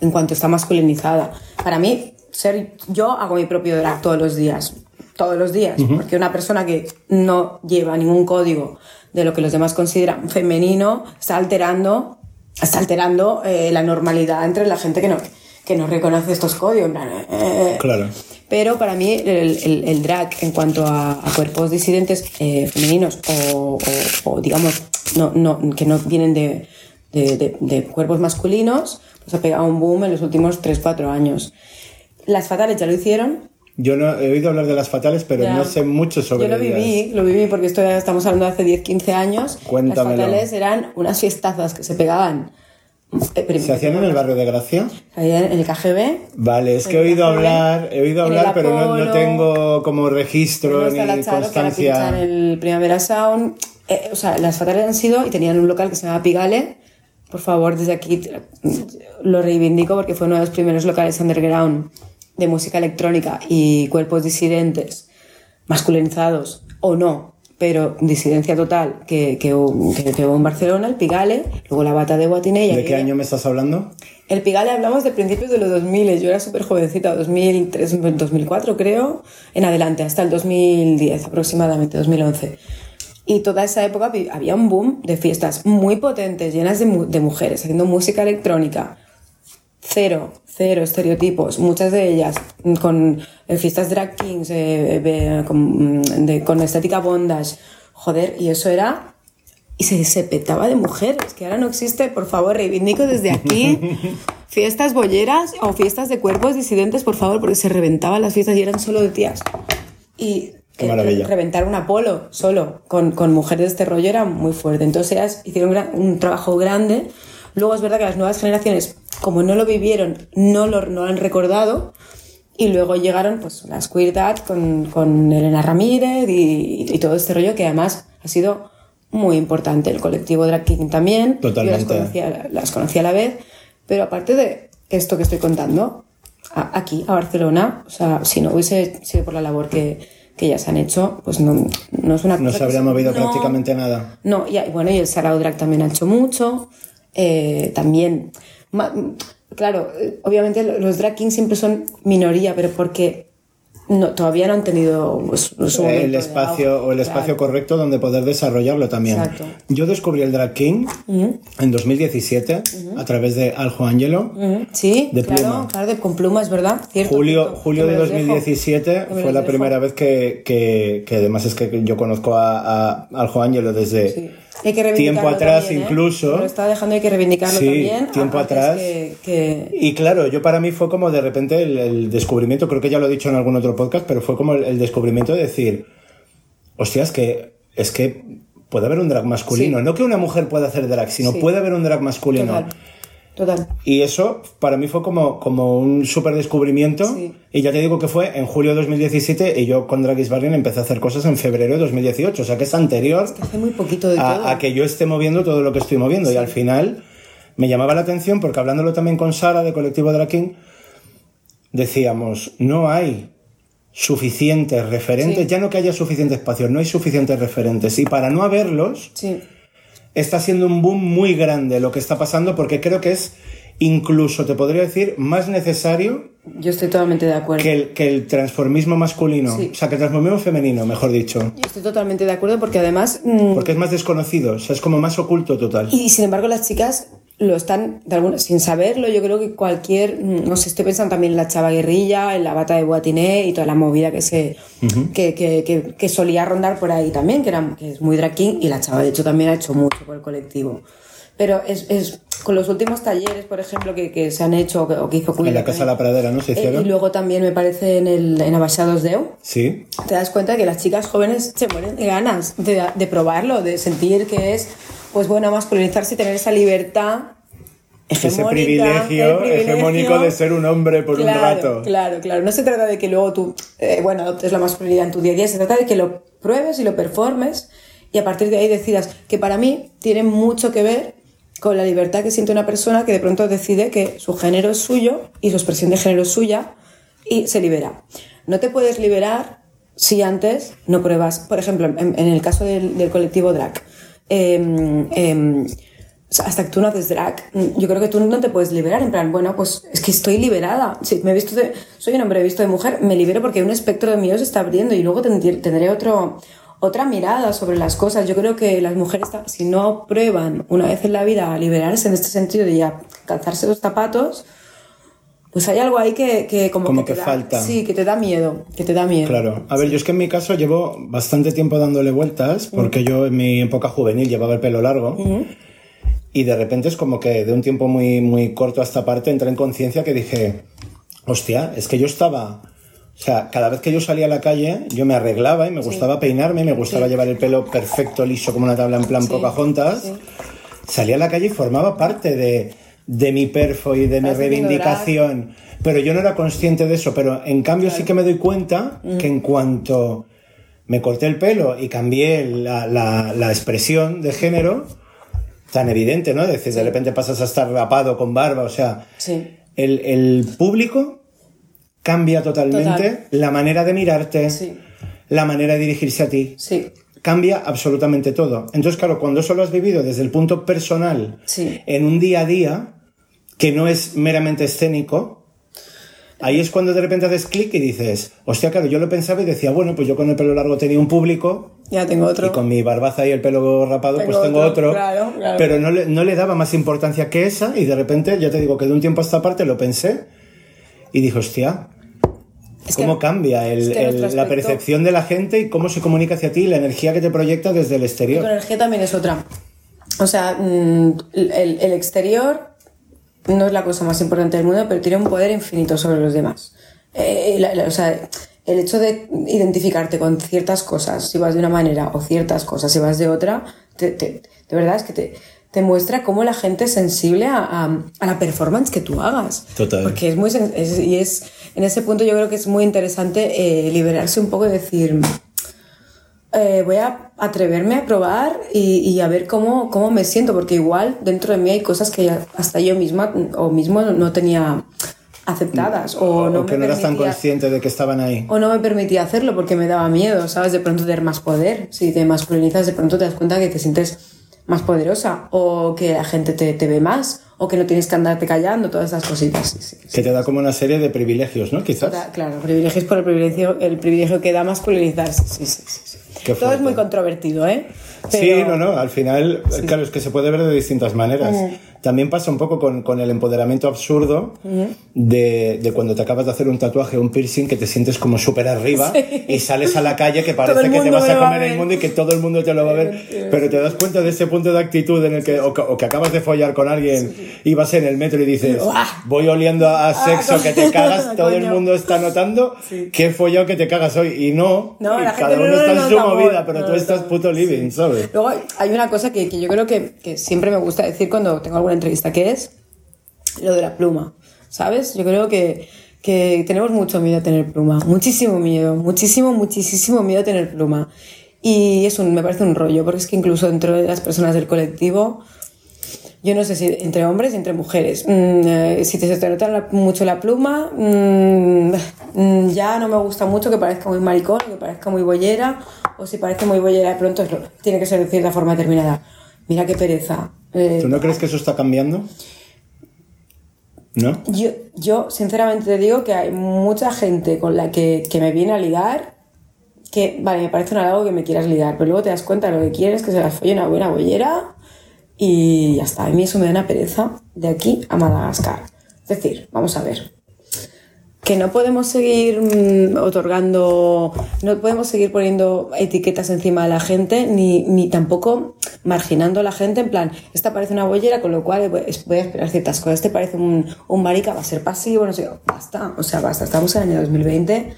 en cuanto está masculinizada. Para mí, ser yo hago mi propio drag todos los días, todos los días, porque una persona que no lleva ningún código de lo que los demás consideran femenino está alterando, está alterando eh, la normalidad entre la gente que no, que no reconoce estos códigos. en plan, eh, Claro. pero para mí el, el- el drag en cuanto a, a cuerpos disidentes eh, femeninos o, o- o, digamos no, no, que no vienen de, de- de- de cuerpos masculinos, pues ha pegado un boom en los últimos 3-4 años. Las fatales ya lo hicieron. Yo no he oído hablar de las fatales, pero ya. no sé mucho sobre Yo lo ellas. viví, lo viví porque esto ya estamos hablando de hace 10-15 años. Cuéntamelo. Las fatales eran unas fiestazas que se pegaban. eh, ¿Se hacían en el barrio de Gracia? en el KGB. Vale, es que he oído café, hablar, he oído hablar, pero no, no Apolo. tengo como registro ni la Charo, constancia. en el Primavera Sound. Eh, o sea, las fatales han sido y tenían un local que se llama Pigale. Por favor, desde aquí lo reivindico porque fue uno de los primeros locales underground de música electrónica y cuerpos disidentes, masculinizados o no, pero disidencia total que, que, hubo- que- que hubo en Barcelona, el Pigale, luego la bata de Guatinella. ¿De qué año me estás hablando? El Pigale hablamos de principios de los 2000, yo era súper jovencita, 2003, 2004 creo, en adelante, hasta el 2010 aproximadamente, 2011. Y toda esa época había un boom de fiestas muy potentes, llenas de mujeres, haciendo música electrónica. Cero, cero estereotipos, muchas de ellas mm, con eh, fiestas drag kings, eh, eh, con, mm, de- con estética bondage. Joder, y eso era y se, se petaba de mujeres, que ahora no existe, por favor, reivindico desde aquí <laughs> fiestas bolleras o fiestas de cuerpos disidentes, por favor, porque se reventaban las fiestas y eran solo de tías. Y Qué maravilla. reventar un Apolo solo con, con mujeres de este rollo era muy fuerte. Entonces ellas hicieron un, gran- un trabajo grande. Luego es verdad que las nuevas generaciones, como no lo vivieron, no lo, no lo han recordado. Y luego llegaron pues las Queer Dad con, con Elena Ramírez y, y todo este rollo que además ha sido muy importante. El colectivo Drag King también. Totalmente. Yo las conocía, las conocía a la vez. Pero aparte de esto que estoy contando, a- aquí, a Barcelona, o sea, si no hubiese sido por la labor que, que ya se han hecho, pues no, no es una No cosa se que habría se- movido no. prácticamente nada. No, y, bueno, y el Sarao Drag también ha hecho mucho. Eh, también, ma- claro, eh, obviamente los drag kings siempre son minoría, pero porque no, todavía no han tenido su el espacio o el espacio claro. correcto donde poder desarrollarlo también. Exacto. Yo descubrí el drag king en 2017 a través de Aljo Angelo. Sí, De claro, pluma. claro, de, con plumas, ¿verdad? Cierto, Julio, cierto. julio de me los dejo. 2017 Que me fue la primera vez que, que, que además es que yo conozco a, a Aljo Angelo desde Sí. Hay que reivindicarlo tiempo atrás también, ¿eh? incluso. Lo está dejando, hay que reivindicarlo Sí, también. tiempo atrás. Que, que- Y claro, yo para mí fue como de repente el, el descubrimiento, creo que ya lo he dicho en algún otro podcast, pero fue como el, el descubrimiento de decir, hostia, es que, es que puede haber un drag masculino. Sí. No que una mujer pueda hacer drag, sino Sí. puede haber un drag masculino. Total. Total. Y eso para mí fue como, como un súper descubrimiento. Sí. Y ya te digo que fue en julio de 2017 y yo con Drag is Bargain empecé a hacer cosas en febrero de 2018. O sea que es anterior Que hace muy poquito de todo. a, que yo esté moviendo todo lo que estoy moviendo. Y al final me llamaba la atención porque hablándolo también con Sara de Colectivo Drag King, decíamos, no hay suficientes referentes, Sí. ya no que haya suficiente espacio, no hay suficientes referentes. Y para no haberlos, Sí. Está siendo un boom muy grande lo que está pasando porque creo que es incluso, te podría decir, más necesario Yo estoy totalmente de acuerdo. que el, que el transformismo masculino. Sí. O sea, que el transformismo femenino, mejor dicho. Yo estoy totalmente de acuerdo porque además mm, Porque es más desconocido, o sea, es como más oculto total. Y sin embargo las chicas lo están, de alguna, sin saberlo, yo creo que cualquier, mm, no sé, estoy pensando también en la chava guerrilla, en la bata de Boatiné y toda la movida que se que, que, que, que solía rondar por ahí también, que, era, que es muy drag king, y la chava de hecho también ha hecho mucho por el colectivo. Pero es, es con los últimos talleres, por ejemplo, que, que se han hecho o que, hizo En la Casa de la Pradera, ¿no? Se Eh, hicieron. y luego también me parece en, el, en Abaixados Deu, Sí. te das cuenta que las chicas jóvenes se mueren de ganas de, de probarlo, de sentir que es, pues bueno, masculinizarse y tener esa libertad Ese privilegio, privilegio. hegemónico de ser un hombre por claro, un rato. Claro, claro. No se trata de que luego tú, eh, bueno, adoptes la masculinidad en tu día a día, se trata de que lo pruebes y lo performes y a partir de ahí decidas que para mí tiene mucho que ver con la libertad que siente una persona que de pronto decide que su género es suyo y su expresión de género es suya y se libera. No te puedes liberar si antes no pruebas, por ejemplo, en, en el caso del, del colectivo drag, em, em, hasta que tú no haces drag, yo creo que tú no te puedes liberar. En plan, bueno, pues es que estoy liberada. Si me he visto soy un hombre visto de mujer, me libero porque un espectro de mío se está abriendo y luego tendré, otro, otra mirada sobre las cosas. Yo creo que las mujeres, si no prueban una vez en la vida a liberarse en este sentido de ya calzarse los zapatos, pues hay algo ahí que, que como, Como que da- falta. Sí, que te da miedo, que te da miedo. Claro. A ver, yo es que en mi caso llevo bastante tiempo dándole vueltas, porque yo en mi época juvenil llevaba el pelo largo. Y de repente es como que de un tiempo muy, muy corto a esta parte entré en conciencia que dije, hostia, es que yo estaba... O sea, cada vez que yo salía a la calle, yo me arreglaba y me gustaba peinarme, me gustaba llevar el pelo perfecto, liso, como una tabla en plan Pocahontas. sí. Salía a la calle y formaba parte de, de mi perfo y de mi reivindicación. Pero yo no era consciente de eso. Pero en cambio sí que me doy cuenta que en cuanto me corté el pelo y cambié la, la- la expresión de género, tan evidente, ¿no? Decir, de repente pasas a estar rapado con barba, o sea, Sí. el, el público cambia totalmente Total. la manera de mirarte, Sí. la manera de dirigirse a ti. Sí. Cambia absolutamente todo. Entonces, claro, cuando eso lo has vivido desde el punto personal, Sí. en un día a día, que no es meramente escénico, ahí es cuando de repente haces clic y dices, hostia, claro, yo lo pensaba y decía, bueno, pues yo con el pelo largo tenía un público, Ya tengo otro. y con mi barbaza y el pelo rapado, Tengo pues tengo otro, otro. claro, claro. Pero no le, no le daba más importancia que esa, y de repente, ya te digo que de un tiempo a esta parte lo pensé y dije, hostia, Es que- cómo cambia el- es que el- la percepción de la gente y cómo se comunica hacia ti, la energía que te proyecta desde el Tu exterior. energía también es otra. O sea, mm, el, el exterior no es la cosa más importante del mundo, pero tiene un poder infinito sobre los demás. Eh, la- la- o sea, el hecho de identificarte con ciertas cosas, si vas de una manera, o ciertas cosas, si vas de otra, te- te- de verdad es que te, te muestra cómo la gente es sensible a, a- a la performance que tú hagas. Total. Porque es muy. es- y es. En ese punto yo creo que es muy interesante eh, liberarse un poco y decir. Eh, voy a atreverme a probar y, y a ver cómo, cómo me siento, porque igual dentro de mí hay cosas que hasta yo misma o mismo no tenía aceptadas o, no que me no eras tan consciente de que estaban ahí. o no me permitía hacerlo porque me daba miedo, ¿sabes? De pronto tener más poder. Si te masculinizas, de pronto te das cuenta que te sientes más poderosa o que la gente te, te ve más o que no tienes que andarte callando, todas esas cositas. Sí, sí, sí. Que te da como una serie de privilegios, ¿no? Quizás. Claro, privilegios por el privilegio, el privilegio que da masculinizarse. Sí, sí, sí, Todo es muy controvertido, ¿eh? Sí, Pero- no, no, al final, claro, es que se puede ver de distintas maneras. También pasa un poco con, con el empoderamiento absurdo de, de cuando te acabas de hacer un tatuaje o un piercing que te sientes como súper arriba y sales a la calle que <laughs> parece que te vas a lo va a comer el mundo y que todo el mundo te lo va a ver. Pero te das cuenta de ese punto de actitud en el que, o que, o que acabas de follar con alguien y vas en el metro y dices, voy oliendo a, a sexo que te cagas, <laughs> todo el mundo está notando que he follado que te cagas hoy. Y no, No, y la cada gente uno no está en su movida, pero tú estás puto living, ¿sabes? Luego hay una cosa que, yo creo que, siempre me gusta decir cuando tengo alguna entrevista, que es lo de la pluma, ¿sabes? Yo creo que, tenemos mucho miedo a tener pluma, muchísimo miedo, muchísimo, muchísimo miedo a tener pluma. Y es un, me parece un rollo, porque es que incluso dentro de las personas del colectivo, yo no sé si entre hombres y entre mujeres, mm, eh, si te, se te nota mucho la pluma, mm, mm, ya no me gusta mucho que parezca muy maricón, que parezca muy bollera, o si parece muy bollera de pronto tiene que ser de cierta forma determinada. Mira qué pereza. Eh, ¿Tú no crees que eso está cambiando? ¿No? yo, yo sinceramente te digo que hay mucha gente con la que, que me viene a ligar que, vale, me parece un halago que me quieras ligar, pero luego te das cuenta de lo que quieres, que se las folle una buena bollera y ya está. A mí eso me da una pereza de aquí a Madagascar. Es decir, vamos a ver. Que no podemos seguir mm, otorgando, no podemos seguir poniendo etiquetas encima de la gente, ni, ni tampoco marginando a la gente en plan, esta parece una bollera, con lo cual voy a esperar ciertas cosas, este parece un, un marica, va a ser pasivo, no sé, basta, o sea, basta, estamos en el año 2020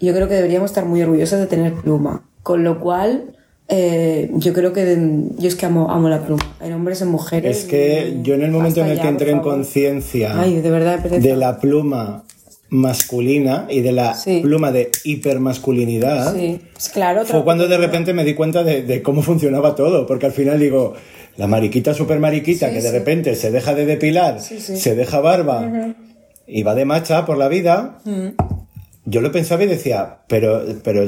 y yo creo que deberíamos estar muy orgullosos de tener pluma, con lo cual eh, yo creo que de- yo es que amo, amo la pluma, en hombres, en mujeres. Es que y- yo en el momento en el que entré en conciencia de la pluma masculina y de la Sí. pluma de hipermasculinidad, Sí, pues claro. fue cuando de repente me di cuenta de, de cómo funcionaba todo, porque al final digo, la mariquita super mariquita Sí, que de repente se deja de depilar, se deja barba y va de macha por la vida, Mm. yo lo pensaba y decía, pero, pero,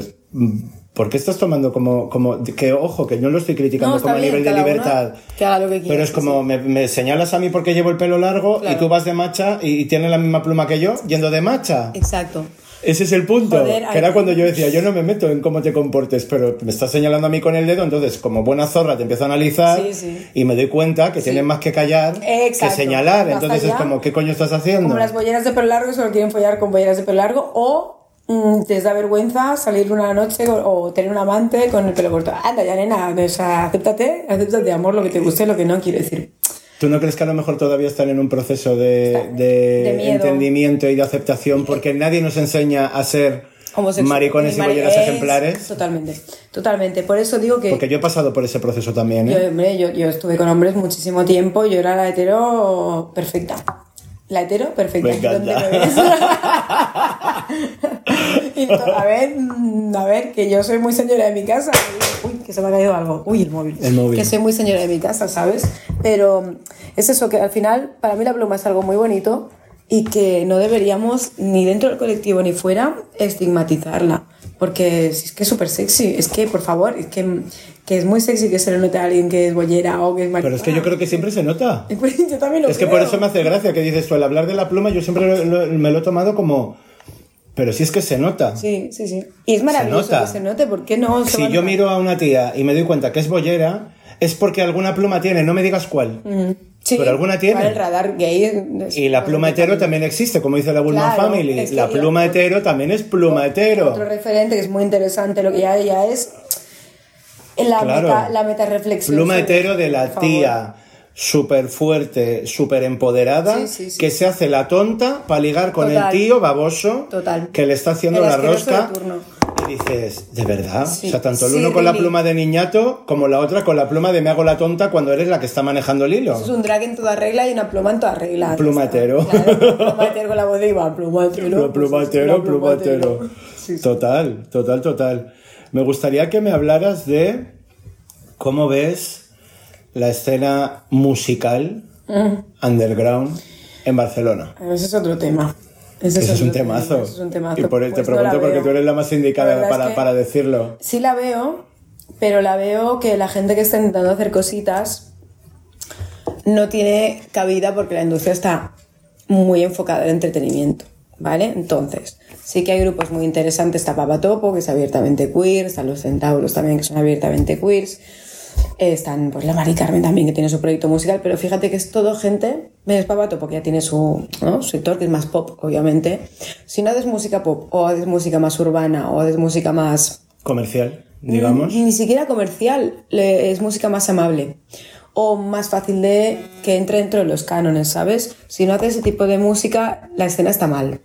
¿por qué estás tomando como, como, que ojo, que no lo estoy criticando No, como a nivel de libertad? que haga lo que quiera, Pero es sí, como, me, me señalas a mí porque llevo el pelo largo Claro. y tú vas de macha y, y tienes la misma pluma que yo yendo de macha. Exacto. Ese es el punto. Joder, que hay- era cuando yo decía, yo no me meto en cómo te comportes, pero me estás señalando a mí con el dedo, entonces como buena zorra te empiezo a analizar Sí, sí. y me doy cuenta que tienes más que callar Exacto. que señalar. Entonces es como, ¿qué coño estás haciendo? Como las bolleras de pelo largo solo quieren follar con bolleras de pelo largo o te da vergüenza salir una noche o, tener un amante con el pelo corto. Anda ya, nena, o sea, acéptate, acéptate, amor, lo que te guste, lo que no, quiero decir. ¿Tú no crees que a lo mejor todavía están en un proceso de, de De entendimiento y de aceptación porque nadie nos enseña a ser maricones y bolleras es- ejemplares? Totalmente, totalmente. Por eso digo que... Porque yo he pasado por ese proceso también, ¿eh? Yo, hombre, yo, yo estuve con hombres muchísimo tiempo, yo era la hetero perfecta. La hetero perfecta. Me encanta. ¿Dónde me ves? <laughs> Y to- a ver, mm, a ver, que yo soy muy señora de mi casa. Uy, que se me ha caído algo. Uy, el móvil. El móvil. Que soy muy señora de mi casa, ¿sabes? Pero mm, es eso, que al final, para mí la pluma es algo muy bonito y que no deberíamos, ni dentro del colectivo ni fuera, estigmatizarla. Porque es que es súper sexy. Es que, por favor, es que, que es muy sexy que se le note a alguien que es bollera o que es Pero es que yo creo que siempre se nota. <laughs> Yo también lo Es que por eso me hace gracia que dices tú, al hablar de la pluma, yo siempre lo- lo- me lo he tomado como. Pero si es que se nota. Sí, sí, sí. Y es maravilloso que se note, ¿por qué no? Si yo miro a una tía y me doy cuenta que es bollera, es porque alguna pluma tiene, no me digas cuál. Mm. Sí, Pero alguna tiene. para el radar gay. Y la pluma hetero también existe, como dice la Bullman Claro, Family. es que la pluma hetero también es pluma hetero. Otro referente que es muy interesante, lo que ya, ya es la, Claro. meta, la metarreflexión. Pluma sobre- hetero de la tía súper fuerte, súper empoderada, Sí, sí, sí. que se hace la tonta para ligar con Total. el tío baboso Total. que le está haciendo El la rosca que dices, ¿de verdad? O sea, tanto el uno con la really. pluma de niñato como la otra con la pluma de me hago la tonta cuando eres la que está manejando el hilo. Eso es un drag en toda regla y una pluma en toda regla. Plumatero. Plumatero con la voz de Iván, plumatero. <laughs> Plu- pues, Plumatero, plumatero. Total, total, total. Me gustaría que me hablaras de cómo ves la escena musical Mm. underground en Barcelona. Ese es otro tema. Ese Ese es un tema, temazo. ese es un temazo. Y por, te Pues no la pregunto porque tú eres la más La indicada es para, que- para decirlo. Sí la veo, pero la veo que la gente que está intentando hacer cositas no tiene cabida porque la industria está muy enfocada en entretenimiento, ¿vale? Entonces, sí que hay grupos muy interesantes, está Papatopo, que es abiertamente queer, están los Centauros también, que son abiertamente queers, eh, están pues la Mari Carmen también, que tiene su proyecto musical, pero fíjate que es todo gente, ves Papatopo, que ya tiene su, ¿no? su sector, que es más pop, obviamente. Si no haces música pop, o haces música más urbana, o haces música más Comercial, digamos. ni siquiera comercial, es música más amable o más fácil de que entre dentro de los cánones, ¿sabes? Si no haces ese tipo de música, la escena está mal.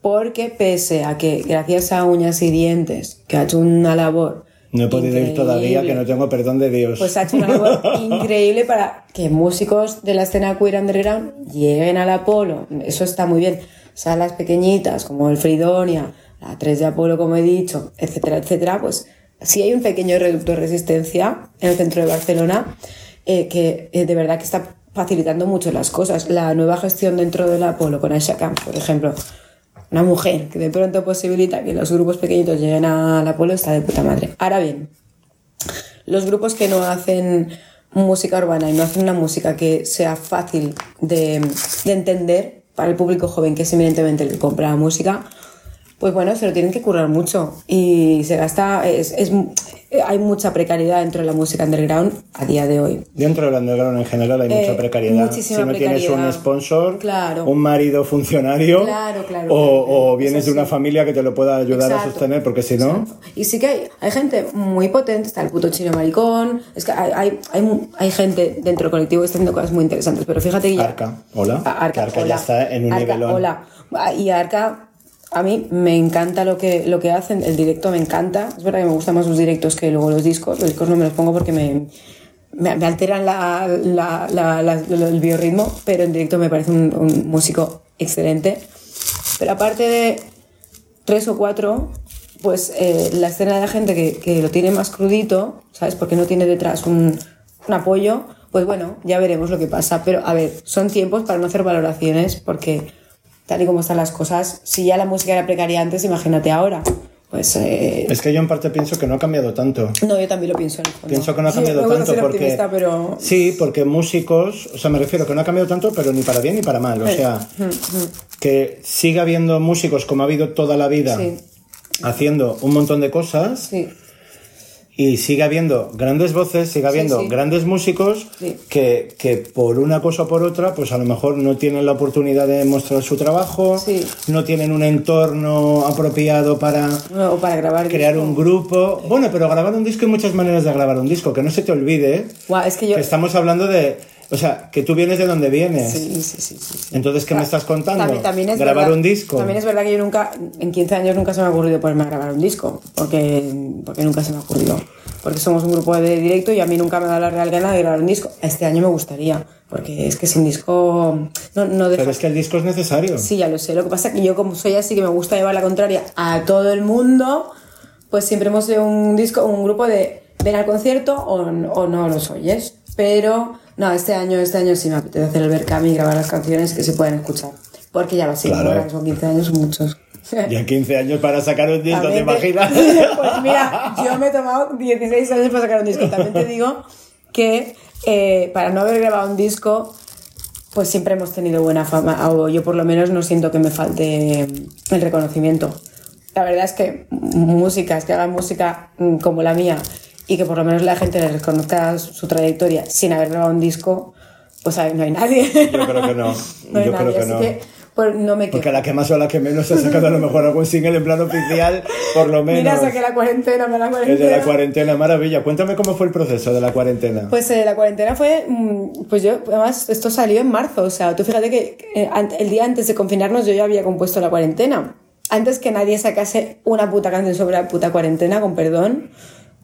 Porque pese a que gracias a uñas y dientes, que ha hecho una labor No he podido ir todavía, que no tengo perdón de Dios. pues ha hecho una labor <laughs> increíble para que músicos de la escena queer underground lleguen al Apolo. Eso está muy bien. Salas pequeñitas como el Fridonia, la 3 de Apolo, como he dicho, etcétera, etcétera. Pues sí hay un pequeño reducto de resistencia en el centro de Barcelona eh, que eh, de verdad que está facilitando mucho las cosas. La nueva gestión dentro del Apolo con Aisha Camp, por ejemplo, una mujer que de pronto posibilita que los grupos pequeñitos lleguen al Apolo está de puta madre. Ahora bien, los grupos que no hacen música urbana y no hacen una música que sea fácil de, de entender para el público joven, que es eminentemente el que compra la música, pues bueno, se lo tienen que currar mucho y se gasta, es, es- hay mucha precariedad dentro de la música underground a día de hoy. Dentro del underground en general hay mucha Eh, precariedad. muchísima si no tienes un precariedad. sponsor, Claro. un marido funcionario, Claro, claro, o, o vienes Es de una familia que te lo pueda ayudar a Exacto. sostener, porque si no, Exacto. Y sí que hay, hay gente muy potente, está el puto chino maricón, es que hay, hay, hay, hay gente dentro del colectivo que está haciendo cosas muy interesantes, pero fíjate que ya... Arca, hola. A- Arca, Arca ya hola. está en un Arca, nivelón. Hola. Ah, Y Arca, a mí me encanta lo que, lo que hacen, el directo me encanta. Es verdad que me gustan más los directos que luego los discos. Los discos no me los pongo porque me, me, alteran el biorritmo, pero en directo me parece un, un músico excelente. Pero aparte de tres o cuatro, pues eh, la escena de la gente que, que lo tiene más crudito, ¿sabes? Porque no tiene detrás un, un apoyo, pues bueno, ya veremos lo que pasa. Pero a ver, son tiempos para no hacer valoraciones, porque tal y como están las cosas, si ya la música era precaria antes, imagínate ahora. Pues eh, es que yo en parte pienso que no ha cambiado tanto. no, yo también lo pienso. Pienso que no ha Sí, cambiado gusta tanto porque pero sí, porque músicos, o sea, me refiero que no ha cambiado tanto, pero ni para bien ni para mal, o sea, que siga habiendo músicos como ha habido toda la vida Sí. haciendo un montón de cosas sí, y sigue habiendo grandes voces, sigue habiendo sí. grandes músicos Sí. que, que por una cosa o por otra, pues a lo mejor no tienen la oportunidad de mostrar su trabajo, no tienen un entorno apropiado para o para grabar. crear disco. un grupo. Bueno, pero grabar un disco hay muchas maneras de grabar un disco, que no se te olvide Guau, es que yo. que estamos hablando de, o sea, que tú vienes de donde vienes. Sí, sí, sí, sí, sí. Entonces, ¿qué me estás contando? También, también es grabar verdad- un disco. También es verdad que yo nunca, en 15 años nunca se me ha ocurrido ponerme a grabar un disco, porque, porque nunca se me ha ocurrido. Porque somos un grupo de directo y a mí nunca me da la real gana de grabar un disco. Este año me gustaría, porque es que sin disco no, no deja... Pero es que el disco es necesario. Sí, ya lo sé. Lo que pasa es que yo, como soy así, que me gusta llevar la contraria a todo el mundo, pues siempre hemos sido un disco, un grupo de ven al concierto o, o no los oyes. Pero, no, este año, este año sí me apetece hacer el Berkami y grabar las canciones que se pueden escuchar. Porque ya va siendo Claro. que son 15 años, muchos. Ya 15 años para sacar un disco, ¿te También te- imaginas? <laughs> Pues mira, yo me he tomado 16 años para sacar un disco. También te digo que eh, para no haber grabado un disco, pues siempre hemos tenido buena fama. O yo por lo menos no siento que me falte el reconocimiento. La verdad es que músicas, que hagan música mm, como la mía y que por lo menos la gente le reconozca su trayectoria sin haber grabado un disco, pues ahí no hay nadie. Yo creo que no. <laughs> No Yo nadie, creo que no. que pues, no me. Porque la que más o la que menos ha sacado a lo mejor algún single en plan oficial, por lo <laughs> menos. Mira, saqué la cuarentena, me la cuarentena. de la cuarentena, maravilla. Cuéntame cómo fue el proceso de la cuarentena. Pues eh, la cuarentena fue, mm, pues yo, además esto salió en marzo, o sea, tú fíjate que eh, el día antes de confinarnos yo ya había compuesto la cuarentena. antes que nadie sacase una puta canción sobre la puta cuarentena, con perdón,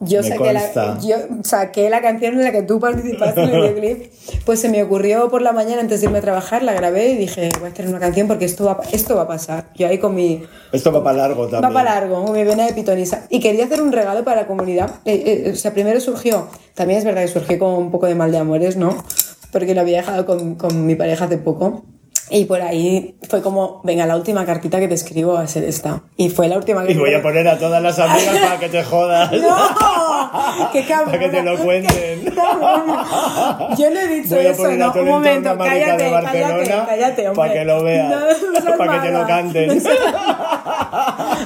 yo saqué, la, yo saqué la canción en la que tú participaste en el <laughs> videoclip. Pues se me ocurrió por la mañana antes de irme a trabajar, la grabé y dije, voy a hacer una canción porque esto va, esto va a pasar. Yo ahí con mi, Esto va para largo también. Va para largo, mi vena de pitonisa. Y quería hacer un regalo para la comunidad. Eh, eh, o sea, primero surgió, también es verdad que surgió con un poco de mal de amores, ¿no? Porque lo había dejado con, con mi pareja hace poco. Y por ahí fue como, venga, la última cartita que te escribo va a ser esta. Y fue la última que Y voy a poner a todas las amigas <laughs> para que te jodas. ¡No! <laughs> ¡Qué cabrón! Para que te lo cuenten. <laughs> Yo no he dicho Voy eso, ¿no? Un momento, cállate, cállate, cállate, hombre. para que lo veas, No, <laughs> para que te lo canten.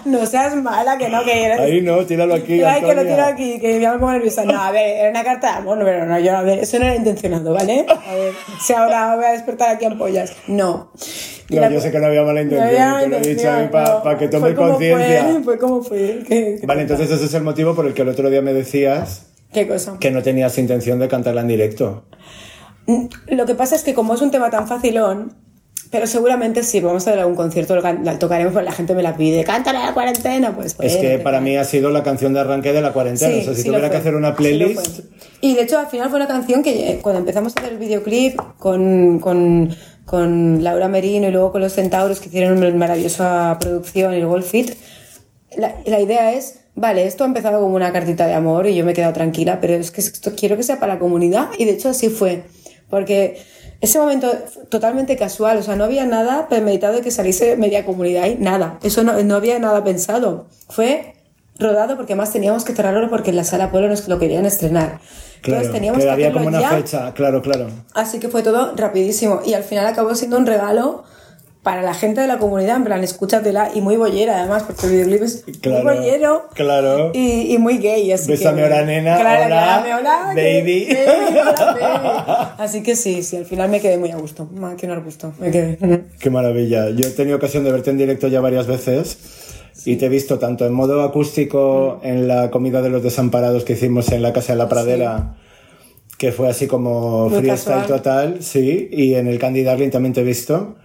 No seas, mala, que no, que eres... Ahí no, tíralo aquí. Ay, que lo tiro aquí, que ya me pongo nerviosa. No, a ver, era una carta de amor, pero no, yo, a ver, eso no era intencionado, ¿vale? A ver, si ahora voy a despertar aquí ampollas. No. Y No, la- yo sé que no había mala no intención, había te lo he dicho intención, para no. que como conciencia. Fue, como fue. ¿Qué, qué Vale, entonces ese es el motivo por el que el otro día me decías ¿Qué cosa? que no tenías intención de cantarla en directo. Mm, Lo que pasa es que como es un tema tan facilón, pero seguramente si vamos a dar algún concierto, la tocaremos porque la gente me la pide, cántala la cuarentena, pues... Es que para mí ha sido la canción de arranque de la cuarentena. o sea, si sí tuviera que hacer una Sí playlist, y de hecho, al final fue una canción que eh, cuando empezamos a hacer el videoclip con, con, con Laura Merino y luego con los Centauros que hicieron una maravillosa producción y el fit, la, idea es, vale, esto ha empezado como una cartita de amor y yo me he quedado tranquila, pero es que esto quiero que sea para la comunidad. Y de hecho así fue, porque ese momento totalmente casual, o sea, no había nada premeditado de que saliese media comunidad ahí, nada, eso no, había nada pensado, fue rodado porque además teníamos que cerrarlo porque en la sala Pueblo nos lo querían estrenar. Claro, Entonces teníamos que había como una ya. fecha, claro, claro. Así que fue todo rapidísimo y al final acabó siendo un regalo para la gente de la comunidad, en plan, escúchatela y muy bollera además, porque el videoclip es Claro, muy bollero claro. y, y muy gay. Así Bésame que, ahora, nena, Claro, hola, claro, hola, que- baby. hola, <laughs> baby. Así que sí, sí, al final me quedé muy a gusto, que no gusto, me quedé. Qué maravilla. Yo he tenido ocasión de verte en directo ya varias veces y te he visto tanto en modo acústico en la comida de los desamparados que hicimos en la Casa de la Pradera, que fue así como Muy freestyle casual. total, sí, y en el Candy Darling también te he visto.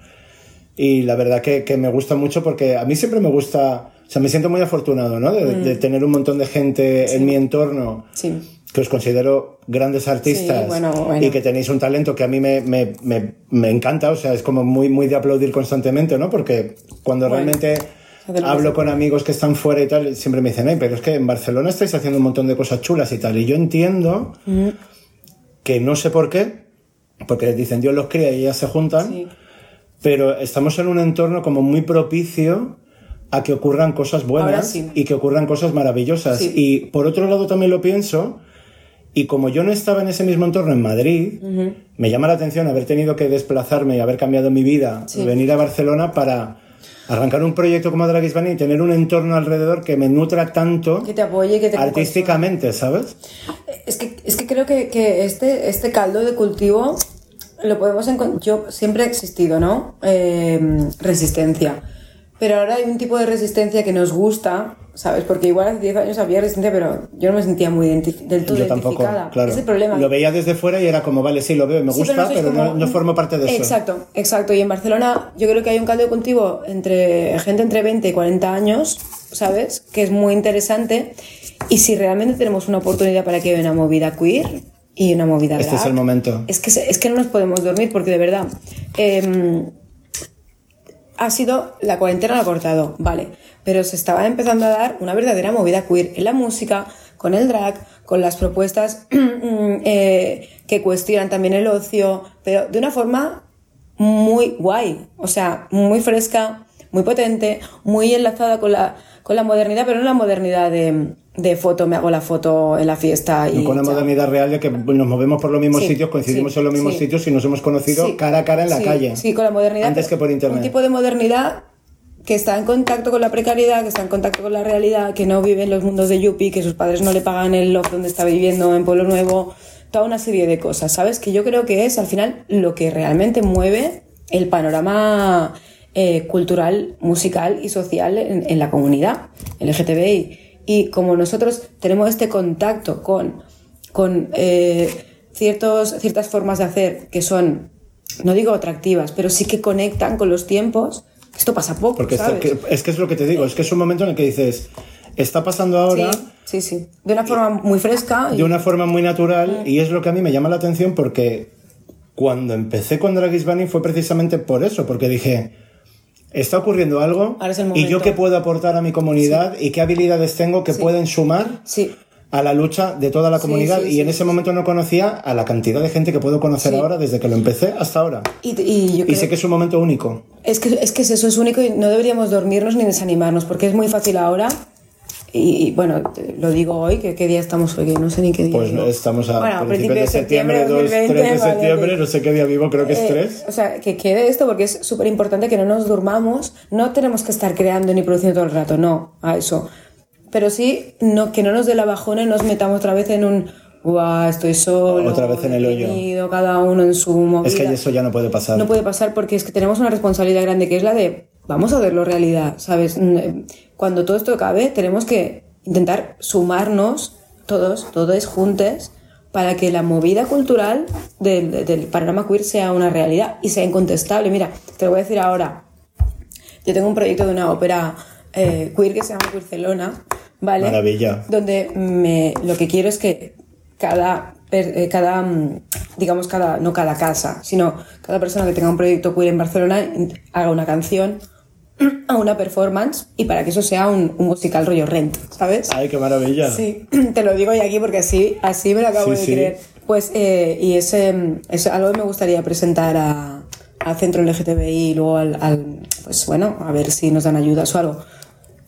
Y la verdad que, que me gusta mucho porque a mí siempre me gusta, o sea, me siento muy afortunado, ¿no? De, Mm. de tener un montón de gente en mi entorno Sí. que os considero grandes artistas Sí, bueno, bueno. y que tenéis un talento que a mí me, me, me, me encanta, o sea, es como muy, muy de aplaudir constantemente, ¿no? Porque cuando Bueno, realmente hablo con amigos que están fuera y tal, siempre me dicen, ay, pero es que en Barcelona estáis haciendo un montón de cosas chulas y tal, y yo entiendo que no sé por qué, porque dicen Dios los cría y ellas se juntan, Sí. pero estamos en un entorno como muy propicio a que ocurran cosas buenas sí. y que ocurran cosas maravillosas. Sí. Y por otro lado también lo pienso, y como yo no estaba en ese mismo entorno en Madrid, me llama la atención haber tenido que desplazarme y haber cambiado mi vida, Sí. venir a Barcelona para arrancar un proyecto como Dragis Bunny y tener un entorno alrededor que me nutra tanto Que te apoye, que te artísticamente, ¿sabes? Es que, es que creo que, que este, este caldo de cultivo lo podemos encontrar. Yo siempre he existido, ¿no? Eh, resistencia. Pero ahora hay un tipo de resistencia que nos gusta, ¿sabes? Porque igual hace 10 años había resistencia, pero yo no me sentía muy del todo Yo tampoco, identificada. claro. Es el problema. Lo veía desde fuera y era como, vale, sí, lo veo me Sí, gusta, pero, no, como- no formo parte de eso. Exacto, exacto. Y en Barcelona yo creo que hay un caldo de cultivo entre gente entre 20 y 40 años, ¿sabes? Que es muy interesante. Y si realmente tenemos una oportunidad para que haya una movida queer y una movida Este drag, es el momento. Es que, es que no nos podemos dormir porque de verdad... em, ha sido la cuarentena lo ha cortado, vale, pero se estaba empezando a dar una verdadera movida queer en la música, con el drag, con las propuestas <clears throat> eh, que cuestionan también el ocio, pero de una forma muy guay, o sea, muy fresca, muy potente, muy enlazada con la, con la modernidad, pero no la modernidad de, de foto, me hago la foto en la fiesta y... con la modernidad real de que nos movemos por los mismos Sí, sitios, coincidimos sí, en los mismos sí. sitios y nos hemos conocido cara a cara en la calle. Sí, con la modernidad. Antes que por internet. Un tipo de modernidad que está en contacto con la precariedad, que está en contacto con la realidad, que no vive en los mundos de Yuppie, que sus padres no le pagan el loft donde está viviendo en Pueblo Nuevo, toda una serie de cosas, ¿sabes? Que yo creo que es al final lo que realmente mueve el panorama eh, cultural, musical y social en, en la comunidad LGTBI. Y como nosotros tenemos este contacto con, con eh, ciertos, ciertas formas de hacer que son, no digo atractivas, pero sí que conectan con los tiempos, esto pasa poco, Porque esto- ¿sabes? que- es que es lo que te digo, es que es un momento en el que dices, está pasando ahora Sí, sí, sí. De una forma muy fresca. y- de una forma muy natural y es lo que a mí me llama la atención porque cuando empecé con Drag is Bunny fue precisamente por eso, porque dije, está ocurriendo algo Ahora es el y yo qué puedo aportar a mi comunidad y qué habilidades tengo que pueden sumar Sí, a la lucha de toda la comunidad sí, y sí, en ese momento no conocía a la cantidad de gente que puedo conocer ahora desde que lo empecé hasta ahora. y, y yo Y creo sé que es un momento único. Es que, es que eso es único y no deberíamos dormirnos ni desanimarnos, porque es muy fácil ahora. Y, bueno, lo digo hoy, que qué día estamos hoy, que no sé ni qué día. Pues vivo. estamos a Bueno, principios de septiembre, 2, 2020, 3 de vale, septiembre, no sé qué día vivo, creo que es Eh, 3. O sea, que quede esto porque es súper importante que no nos durmamos. No tenemos que estar creando ni produciendo todo el rato, no, a eso. Pero sí no, que no nos dé la bajona y nos metamos otra vez en un. Guau, estoy solo. Otra vez en el hoyo". Cada uno en su movida. Es que eso ya no puede pasar. No puede pasar porque es que tenemos una responsabilidad grande que es la de vamos a verlo realidad, ¿sabes? Mm, Cuando todo esto acabe, tenemos que intentar sumarnos todos, todos juntos, para que la movida cultural del, del panorama queer sea una realidad y sea incontestable. Mira, te lo voy a decir ahora. Yo tengo un proyecto de una ópera eh, queer que se llama Queercelona, ¿vale? Maravilla. Donde me, lo que quiero es que cada, eh, cada, mm, digamos, cada, no cada casa, sino cada persona que tenga un proyecto queer en Barcelona in- haga una canción, a una performance y para que eso sea un, un musical rollo rent, ¿sabes? Ay, qué maravilla. Sí, <clears throat> te lo digo ya aquí porque así, así me lo acabo Sí, de sí. creer. Pues, eh, y ese, es algo que me gustaría presentar a- al centro LGTBI y luego al, al- pues bueno, a ver si nos dan ayudas o algo.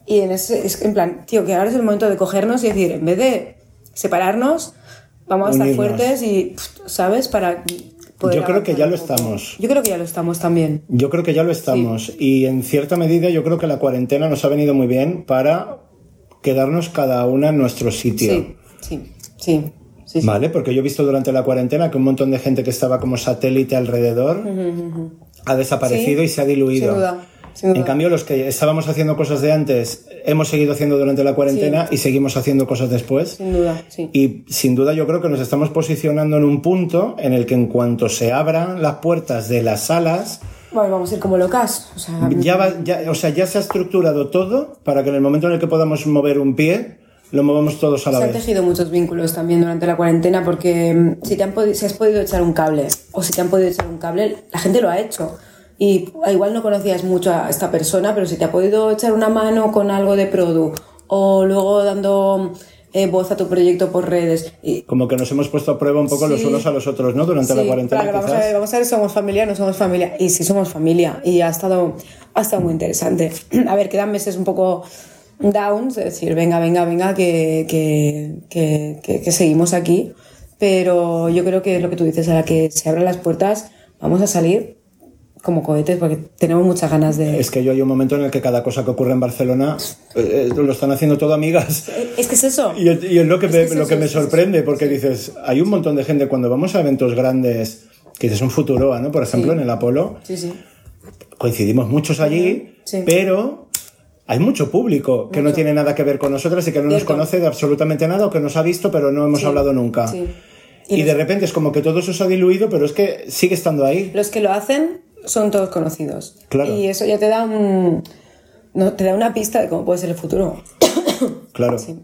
Y en ese, es en plan, tío, que ahora es el momento de cogernos y decir, en vez de separarnos, vamos a estar Unirnos. fuertes y, ¿sabes? Para poder Yo creo que ya lo estamos. Yo creo que ya lo estamos también. Yo creo que ya lo estamos. Y en cierta medida yo creo que la cuarentena nos ha venido muy bien para quedarnos cada una en nuestro sitio. Sí, sí, sí. sí, sí. ¿Vale? Porque yo he visto durante la cuarentena que un montón de gente que estaba como satélite alrededor ha desaparecido y se ha diluido. sin duda. En cambio, los que estábamos haciendo cosas de antes, hemos seguido haciendo durante la cuarentena y seguimos haciendo cosas después. Sin duda, sí. Y sin duda yo creo que nos estamos posicionando en un punto en el que en cuanto se abran las puertas de las salas, Bueno, vamos a ir como locas. O sea, ya, va- ya- o sea, ya se ha estructurado todo para que en el momento en el que podamos mover un pie, lo movamos todos a la Se han vez. tejido muchos vínculos también durante la cuarentena porque mm, si, te han si has podido echar un cable o si te han podido echar un cable, la gente lo ha hecho. Y igual no conocías mucho a esta persona, pero si te ha podido echar una mano con algo de produ o luego dando eh, voz a tu proyecto por redes. Y, Como que nos hemos pusto a prueba un poco los unos a los otros, ¿no? Durante la Sí, cuarentena. claro, vamos a, ver, vamos a ver, somos familia, no somos familia. Y sí somos familia. Y ha estado, ha estado muy interesante. <clears throat> A ver, quedan meses un poco downs, es decir, venga, venga, venga, que, que, que, que- que seguimos aquí. Pero yo creo que es lo que tú dices, a la que se abran las puertas, vamos a salir como cohetes porque tenemos muchas ganas de... Es que yo hay un momento en el que cada cosa que ocurre en Barcelona eh, eh, lo están haciendo todo amigas. Es que es eso. Y es, y es lo que, me, que es lo eso, que me es sorprende, porque dices, hay un montón de gente cuando vamos a eventos grandes, que dices un Futuroa, ¿no? Por ejemplo, Sí. en el Apolo, Sí, sí. coincidimos muchos allí, pero hay mucho público que no tiene nada que ver con nosotras y que no nos conoce de absolutamente nada o que nos ha visto pero no hemos hablado nunca. Y, Y de repente es como que todo eso se ha diluido, pero es que sigue estando ahí. Los que lo hacen son todos conocidos. Claro. Y eso ya te da un... No, te da una pista de cómo puede ser el futuro. <coughs> Claro. Sí.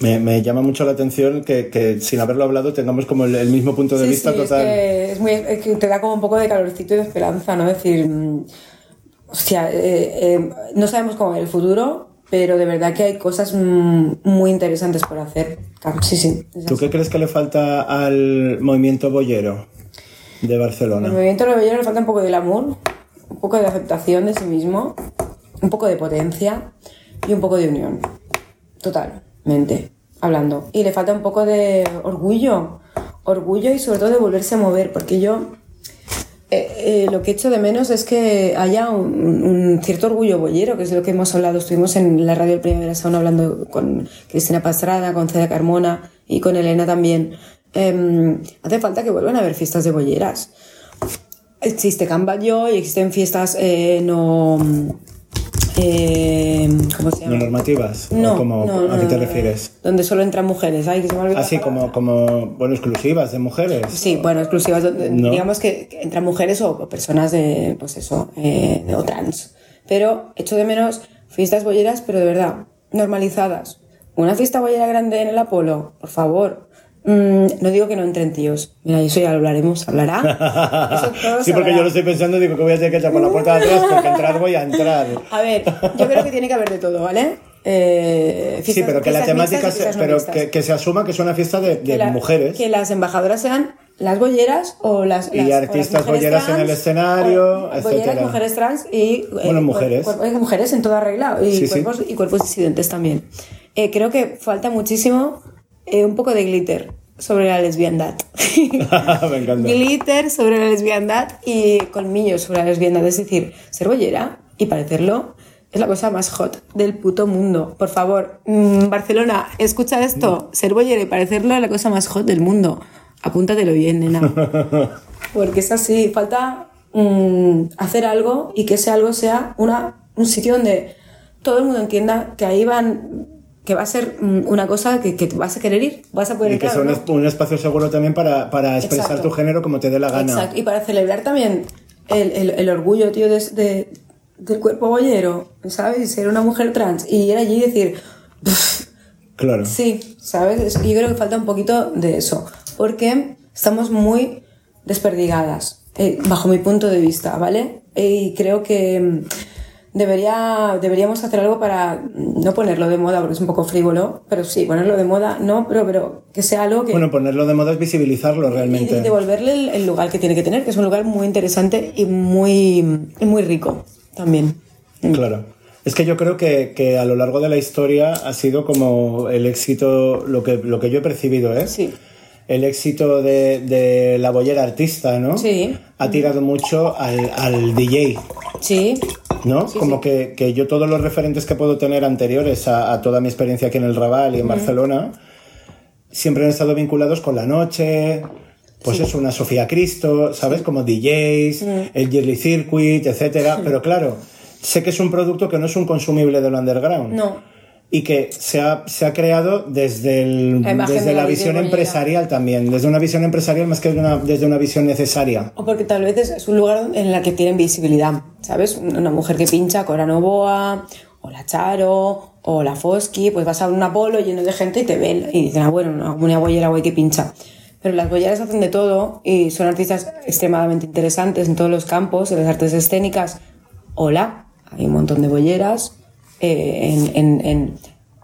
Me, me llama mucho la atención que, que sin haberlo hablado tengamos como el, el mismo punto de Sí, vista sí, total. Es que, es muy, es que te da como un poco de calorcito y de esperanza, ¿no? Es decir, mm, hostia, eh, eh, no sabemos cómo va el futuro, pero de verdad que hay cosas mm, muy interesantes por hacer. Sí, sí. es ¿Tú qué crees que le falta al movimiento boyero de Barcelona? movimiento novellero le falta un poco de glamour, un poco de aceptación de sí mismo, un poco de potencia y un poco de unión. Totalmente, hablando. Y le falta un poco de orgullo, orgullo y sobre todo de volverse a mover, porque yo eh, eh, lo que echo de menos es que haya un, cierto orgullo bollero, que es lo que hemos hablado. Estuvimos en la radio el Primavera Sound hablando con Cristina Pastrana, con Ceda Carmona y con Elena también. Em, hace falta que vuelvan a haber fiestas de bolleras. Existe Camballo y existen fiestas eh, no eh, ¿Cómo se llama? ¿No normativas? ¿O No, como- no, no, ¿A qué te refieres? Donde solo entran mujeres. Ay, que se me Así la como, como, bueno, exclusivas de mujeres. Sí, bueno, exclusivas. donde-. Digamos que, que entran mujeres o, o personas de, pues eso, eh, o trans. Pero echo de menos fiestas bolleras, pero de verdad, normalizadas. Una fiesta bollera grande en el Apolo, por favor. Mm, no digo que no entren tíos. Mira, eso ya lo hablaremos, hablará. <laughs> Eso sí, porque yo lo estoy pensando, digo que voy a tener que entrar por la puerta de atrás, <laughs> porque entrar voy a entrar. A ver, yo creo que tiene que haber de todo, ¿vale? Eh, Sí, fiestas- pero que la temática, y se- no pero que, que se asuma que es una fiesta de, de Que la- mujeres. Que las embajadoras sean las bolleras o las. Y las- las artistas mujeres bolleras en el escenario, o- mujeres trans y. eh, Bueno, cuer- mujeres. cuerpos mujeres en toda regla. Y, Sí, sí. cuerpos, y cuerpos disidentes también. Eh, creo que falta muchísimo eh, un poco de glitter sobre la lesbiandad. <laughs> Me encanta. glitter sobre la lesbiandad y colmillos sobre la lesbiandad. Es decir, ser bollera y parecerlo es la cosa más hot del puto mundo. Por favor, mm, Barcelona, escucha esto. Ser bollera y parecerlo es la cosa más hot del mundo. Apúntatelo bien, nena. <laughs> Porque es así. Falta mm, hacer algo y que ese algo sea una, un sitio donde todo el mundo entienda que ahí van que va a ser mm, una cosa que, que vas a querer ir, vas a poder Y que entrar. sea ¿o un, no? es- un espacio seguro también para, para expresar Exacto. tu género como te dé la gana. Exacto. Y para celebrar también el, el- el orgullo, tío, de, de- del cuerpo bollero, ¿sabes? Ser una mujer trans y ir allí y decir, "Pff, Claro. sí, ¿sabes? Es- Yo creo que falta un poquito de eso, porque estamos muy desperdigadas, eh, bajo mi punto de vista, ¿vale? Y creo que mm, debería, deberíamos hacer algo para mm, no ponerlo de moda, porque es un poco frívolo, pero sí, ponerlo de moda, no, pero, pero que sea algo que... Bueno, ponerlo de moda es visibilizarlo Y realmente. devolverle el, el lugar que tiene que tener, que es un lugar muy interesante y muy, y muy rico también. Claro. Es que yo creo que, que a lo largo de la historia ha sido como el éxito, lo que, lo que yo he percibido, ¿eh? Sí. El éxito de, de la bollera artista, ¿no? Sí. Ha tirado mucho al, al DJ, Sí, ¿no? Sí, como sí. Que, que yo todos los referentes que puedo tener anteriores a, a toda mi experiencia aquí en el Raval y en Barcelona, siempre han estado vinculados con la noche, pues es una Sofía Cristo, ¿sabes? Como DJs, el Yearly Circuit, etcétera. Pero claro, sé que es un producto que no es un consumible del underground. no. Y que se ha, se ha creado desde, el, desde de la la visión empresarial también, desde una visión empresarial más que una- desde una visión necesaria. O porque tal vez es, un lugar en la que tienen visibilidad, ¿sabes? Una mujer que pincha, Cora Novoa, o la Charo, o la Fosky, pues vas a un Apolo lleno de gente y te ven y dicen, ah, bueno, una, una bollera guay que pincha. Pero las bolleras hacen de todo y son artistas extremadamente interesantes en todos los campos, en las artes escénicas. Hola, hay un montón de bolleras. Eh, en, en,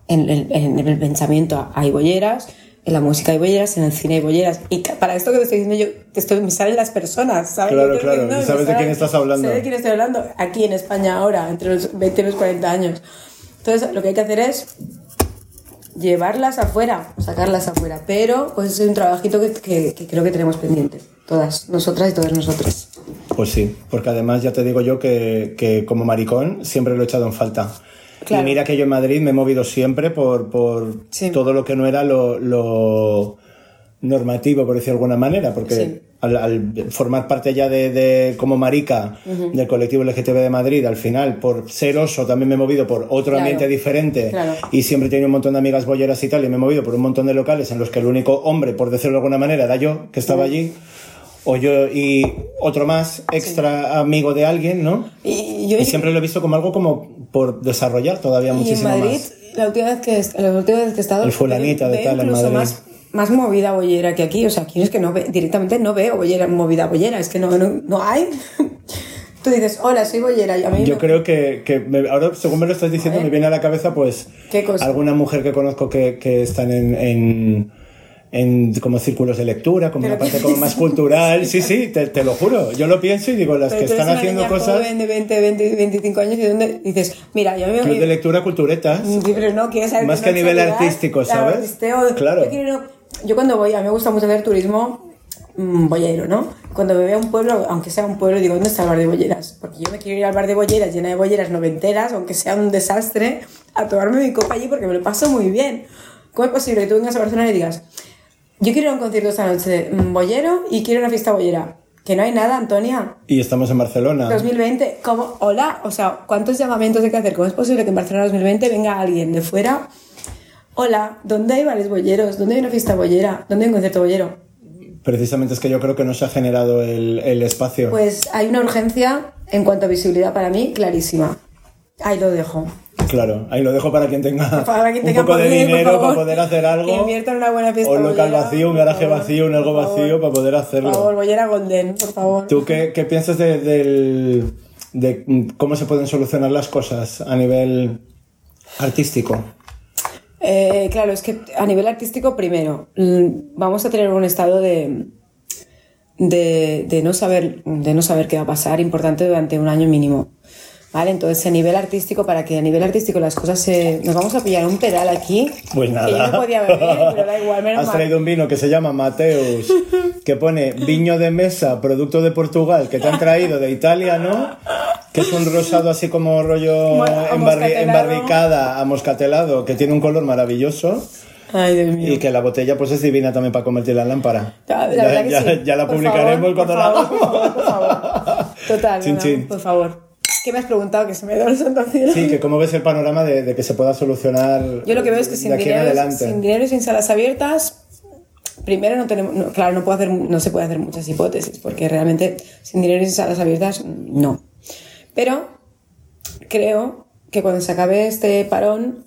en, el- en el pensamiento hay bolleras, en la música hay bolleras, en el cine hay bolleras. Y para esto que te estoy diciendo yo, te estoy, me salen las personas, ¿sabes? Claro, claro, y sabes de quién estás hablando. Sé de quién estoy hablando, aquí en España ahora, entre los 20 y los 40 años. Entonces, lo que hay que hacer es llevarlas afuera, sacarlas afuera. Pero, pues es un trabajito que, que- que creo que tenemos pendiente, todas, nosotras y todos nosotros. Pues sí, porque además ya te digo yo que, que como maricón siempre lo he echado en falta. Claro. Y mira que yo en Madrid me he movido siempre por, por Sí. todo lo que no era lo, lo normativo, por decir de alguna manera, porque Sí. al, al formar parte ya de, de- como marica del colectivo LGTB de Madrid, al final, por ser oso, también me he movido por otro Claro. ambiente diferente Claro. y siempre he tenido un montón de amigas bolleras y tal, y me he movido por un montón de locales en los que el único hombre, por decirlo de alguna manera, era yo, que estaba allí, o yo y otro más, extra amigo de alguien, ¿no? Y yo Y siempre lo he visto como algo como por desarrollar todavía Y en muchísimo Madrid, más. la última vez que, la última vez que he estado... El fulanita de tal en Madrid. Más, más movida bollera que aquí. O sea, aquí es que no ve- directamente no veo bollera, movida bollera. Es que no, no, no hay. <laughs> Tú dices, hola, soy bollera. Y a mí Yo me- creo que, que me- ahora, según me lo estás diciendo, me viene a la cabeza, pues, ¿Qué cosa? alguna mujer que conozco que, que están en, en, en como círculos de lectura, como Pero una parte ¿qué como más cultural. Sí, sí, te, te lo juro. Yo lo pienso y digo, las Pero que están una haciendo niña cosas, joven de 20, 20, 25 años y donde dices, mira, yo me club de lectura culturetas. Sí, pero no, quieres saber Más que a nivel artístico, ¿sabes? artisteo. Claro. Yo, quiero- yo cuando voy, a mí me gusta mucho hacer turismo mm, bollero, ¿no? Cuando me veo a un pueblo, aunque sea un pueblo, digo, ¿dónde está el bar de bolleras? Porque yo me quiero ir al bar de bolleras llena de bolleras noventeras, aunque sea un desastre, a tomarme mi copa allí porque me lo paso muy bien. ¿Cómo es posible que tú vengas a Barcelona y digas, yo quiero ir a un concierto esta noche bollero y quiero una fiesta bollera? Que no hay nada, Antonia. Y estamos en Barcelona. 2020, ¿cómo? Hola, o sea, ¿cuántos llamamientos hay que hacer? ¿Cómo es posible que en Barcelona 2020 venga alguien de fuera? Hola, ¿dónde hay bares bolleros? ¿Dónde hay una fiesta bollera? ¿Dónde hay un concierto bollero? Precisamente es que yo creo que no se ha generado el, el espacio. Pues hay una urgencia en cuanto a visibilidad para mí clarísima. Ahí lo dejo. Claro, ahí lo dejo para quien tenga, Para quien un poco de dinero favor, para poder hacer Que algo. invierta en una buena fiesta O un local bollera, vacío, un garaje favor, vacío, un algo favor. vacío para poder hacerlo. Por favor, bollera golden, por favor. ¿Tú qué, qué piensas de, del- de cómo se pueden solucionar las cosas a nivel artístico? Eh, claro, es que a nivel artístico, primero, vamos a tener un estado de, de, de no saber, de no saber qué va a pasar importante durante un año mínimo. ¿Vale? Entonces, a nivel artístico, para que a nivel artístico las cosas se. Nos vamos a pillar un pedal aquí. Pues nada. Que yo no podía beber, pero da igual, menos <laughs> Has mal. traído un vino que se llama Mateus, que pone viño de mesa, producto de Portugal, que te han traído de Italia, ¿no? Que es un rosado así como rollo Bueno, embarri- embarricada, amoscatelado, que tiene un color maravilloso. Ay, Dios mío. Y que la botella pues es divina también para convertirla en lámpara. Ya, la Ya- ya- sí. ya la Por publicaremos favor, cuando por la favor, por favor, por favor. <laughs> Total, Chin, no, chin. por favor. ¿Qué me has preguntado? Que se me da el santo cielo. Sí, que cómo ves el panorama de, de que se pueda solucionar Yo lo que veo es que sin dinero, sin dinero y sin salas abiertas, primero no tenemos, no, claro, no, puedo hacer, no se puede hacer muchas hipótesis, porque realmente sin dinero y sin salas abiertas, no. Pero creo que cuando se acabe este parón,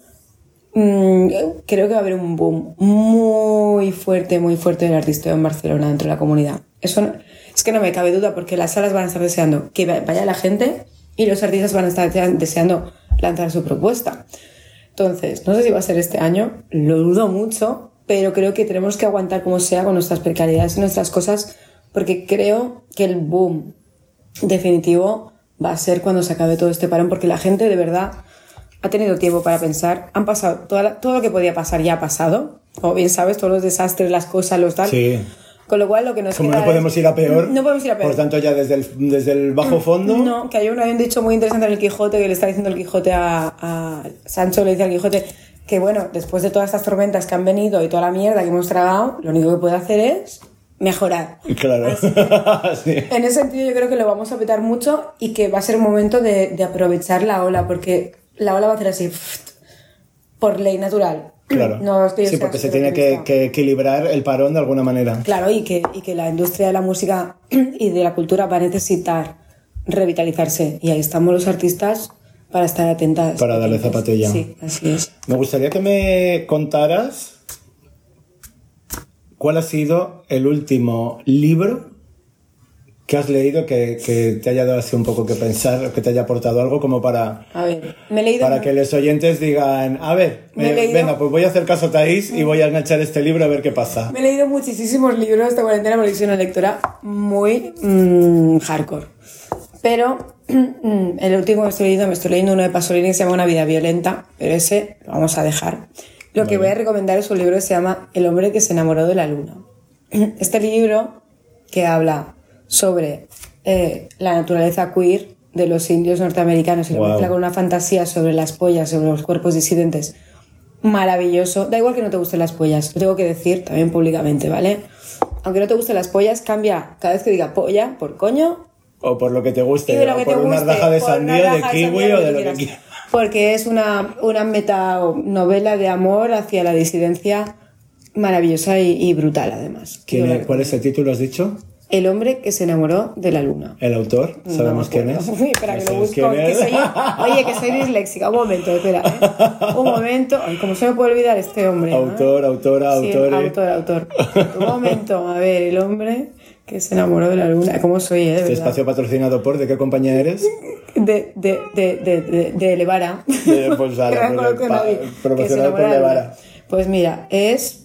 mm, creo que va a haber un boom muy fuerte, muy fuerte del artisteo en Barcelona dentro de la comunidad. Eso no- es que no me cabe duda, porque las salas van a estar deseando que vaya la gente y los artistas van a estar deseando lanzar su propuesta. Entonces, no sé si va a ser este año, lo dudo mucho, pero creo que tenemos que aguantar como sea con nuestras precariedades y nuestras cosas, porque creo que el boom definitivo va a ser cuando se acabe todo este parón, porque la gente de verdad ha tenido tiempo para pensar, han pasado, toda todo lo que podía pasar ya ha pasado, como bien sabes, todos los desastres, las cosas, los tal. Sí. Con lo cual lo que nos Como queda no podemos es- ir a peor, No podemos ir a peor. por tanto ya desde el, desde el bajo fondo, No, que hay un, hay un dicho muy interesante en el Quijote que le está diciendo el Quijote a, a Sancho, le dice al Quijote que bueno, después de todas estas tormentas que han venido y toda la mierda que hemos tragado, lo único que puede hacer es mejorar. claro. <laughs> Sí. En ese sentido yo creo que lo vamos a petar mucho y que va a ser un momento de, de aprovechar la ola, porque la ola va a hacer así, <laughs> por ley natural. Claro. No sí, porque se tiene que, equilibrar el parón de alguna manera. Claro, y que, y que la industria de la música <clears throat> y de la cultura va a necesitar revitalizarse. Y ahí estamos los artistas para estar atentas. Para darle zapatilla. Sí, así es. Me gustaría que me contaras cuál ha sido el último libro que has leído que, que te haya dado así un poco que pensar, que te haya aportado algo como para, A ver, me he leído. para que los oyentes digan, a ver, Me eh, leído- venga, pues voy a hacer caso a Thais y voy a enganchar este libro a ver qué pasa. Me he leído muchísimos libros esta cuarentena porque soy una lectora muy mm, hardcore. Pero mm, <clears throat> el último que estoy leyendo, me estoy leyendo uno de Pasolini que se llama Una vida violenta, pero ese lo vamos a dejar. Lo que voy a recomendar es un libro que se llama El hombre que se enamoró de la luna. <clears throat> Este libro que habla sobre eh, la naturaleza queer de los indios norteamericanos y lo Wow. mezcla con una fantasía sobre las pollas, sobre los cuerpos disidentes maravilloso. Da igual que no te gusten las pollas, lo tengo que decir también públicamente, ¿vale? Aunque no te gusten las pollas, cambia cada vez que diga polla por coño O por lo que te guste, de lo o que por una raja de sandía, de kiwi sandía, o de lo que quieras. quieras. Porque es una, una metanovela de amor hacia la disidencia maravillosa y, y brutal, además. ¿Quién Yo es- la ¿Cuál es el título, has dicho? El hombre que se enamoró de la luna. ¿El autor? ¿Sabemos quién es? <laughs> Uy, espera, ¿No que lo busco. que soy- oye, que soy disléxica. Un momento, espera. ¿eh? Un momento. Ay, ¿Cómo se me puede olvidar este hombre? Autor, autora, Sí, autore. autor, autor. Un momento. A ver, el hombre que se enamoró de la luna. ¿Cómo soy, eh? Este espacio patrocinado por, ¿de qué compañía eres? De, de, de, de, de, de Levara. De, pues, <laughs> Que pa- Que se por Levara. Pues mira, es...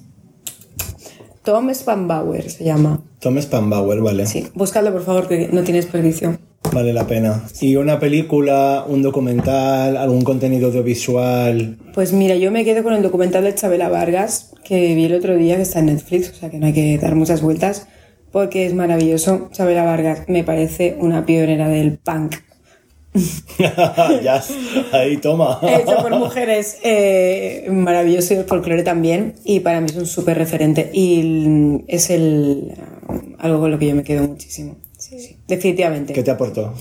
Tom Spanbauer se llama. Tom Spanbauer, vale. Sí, buscadlo por favor, que no tiene desperdicio. Vale la pena. ¿Y una película, un documental, algún contenido audiovisual? Pues mira, yo me quedo con el documental de Chabela Vargas que vi el otro día que está en Netflix, o sea que no hay que dar muchas vueltas porque es maravilloso. Chabela Vargas me parece una pionera del punk. <laughs> ya, ahí toma. <laughs> Hecho por mujeres, eh, maravilloso y folclore también y para mí es un súper referente y es el algo con lo que yo me quedo muchísimo. sí, sí, definitivamente. ¿Qué te aportó?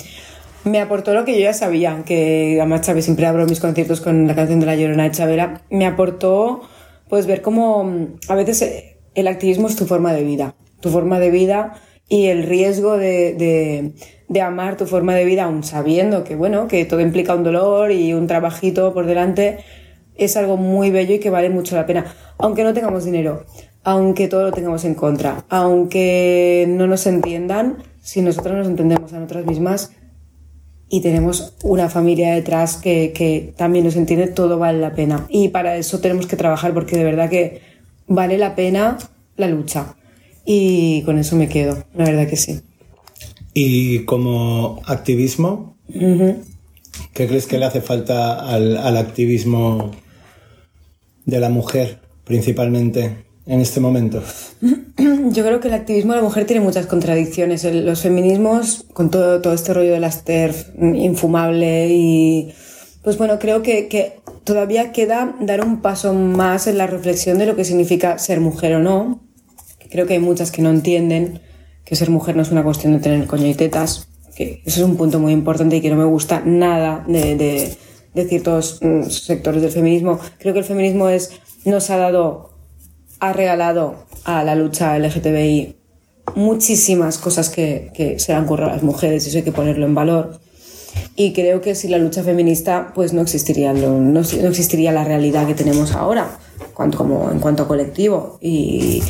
Me aportó lo que yo ya sabía, que además Chávez siempre abro mis conciertos con la canción de La Llorona de Chavera. Me aportó, pues, ver cómo mm, a veces eh, el activismo es tu forma de vida. Tu forma de vida y el riesgo de, de, de amar tu forma de vida, aún sabiendo que, bueno, que todo implica un dolor y un trabajito por delante, es algo muy bello y que vale mucho la pena. Aunque no tengamos dinero, aunque todo lo tengamos en contra, aunque no nos entiendan, si nosotros nos entendemos a nosotras mismas y tenemos una familia detrás que, que también nos entiende, todo vale la pena. Y para eso tenemos que trabajar porque de verdad que vale la pena la lucha. Y con eso me quedo, la verdad que sí. Y como activismo. ¿qué crees que le hace falta al, al activismo de la mujer, principalmente, en este momento? <clears throat> Yo creo que el activismo de la mujer tiene muchas contradicciones. El- Los feminismos, con todo, todo este rollo de las TERF, mm, infumable y... Pues bueno, creo que, que todavía queda dar un paso más en la reflexión de lo que significa ser mujer o no. Creo que hay muchas que no entienden que ser mujer no es una cuestión de tener coño y tetas. Que eso es un punto muy importante y que no me gusta nada de, ciertos mm, sectores del feminismo. Creo que el feminismo es, nos ha dado ha regalado a la lucha LGTBI muchísimas cosas que, se han ocurrido a las mujeres y eso hay que ponerlo en valor. Y creo que sin la lucha feminista pues no existiría, no existiría la realidad que tenemos ahora cuanto, como, en cuanto a colectivo. Y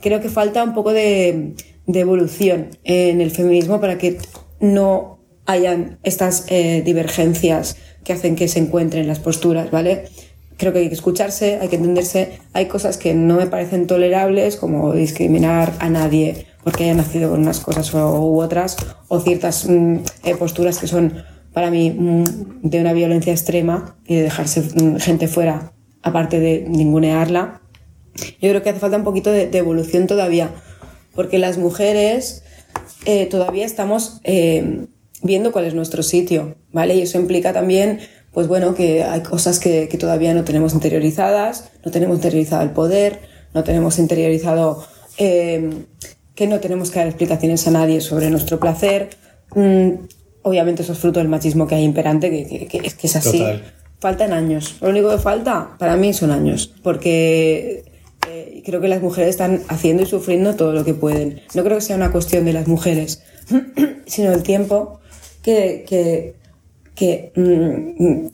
creo que falta un poco de, de evolución en el feminismo para que no hayan estas eh, divergencias que hacen que se encuentren las posturas, ¿vale? Creo que hay que escucharse, hay que entenderse. Hay cosas que no me parecen tolerables, como discriminar a nadie porque haya nacido con unas cosas u, otras, o ciertas mm, eh, posturas que son para mí mm, de una violencia extrema y de dejarse mm, gente fuera, aparte de ningunearla. Yo creo que hace falta un poquito de, de evolución todavía, porque las mujeres eh, todavía estamos eh, viendo cuál es nuestro sitio, ¿vale? Y eso implica también, pues bueno, que hay cosas que, que todavía no tenemos interiorizadas, no tenemos interiorizado el poder, no tenemos interiorizado eh, que no tenemos que dar explicaciones a nadie sobre nuestro placer. Mm, obviamente eso es fruto del machismo que hay imperante, que, que- que es que es así. Total. Faltan años. Lo único que falta para mí son años, porque creo que las mujeres están haciendo y sufriendo todo lo que pueden. No creo que sea una cuestión de las mujeres, <clears throat> sino el tiempo que, que, que, mm,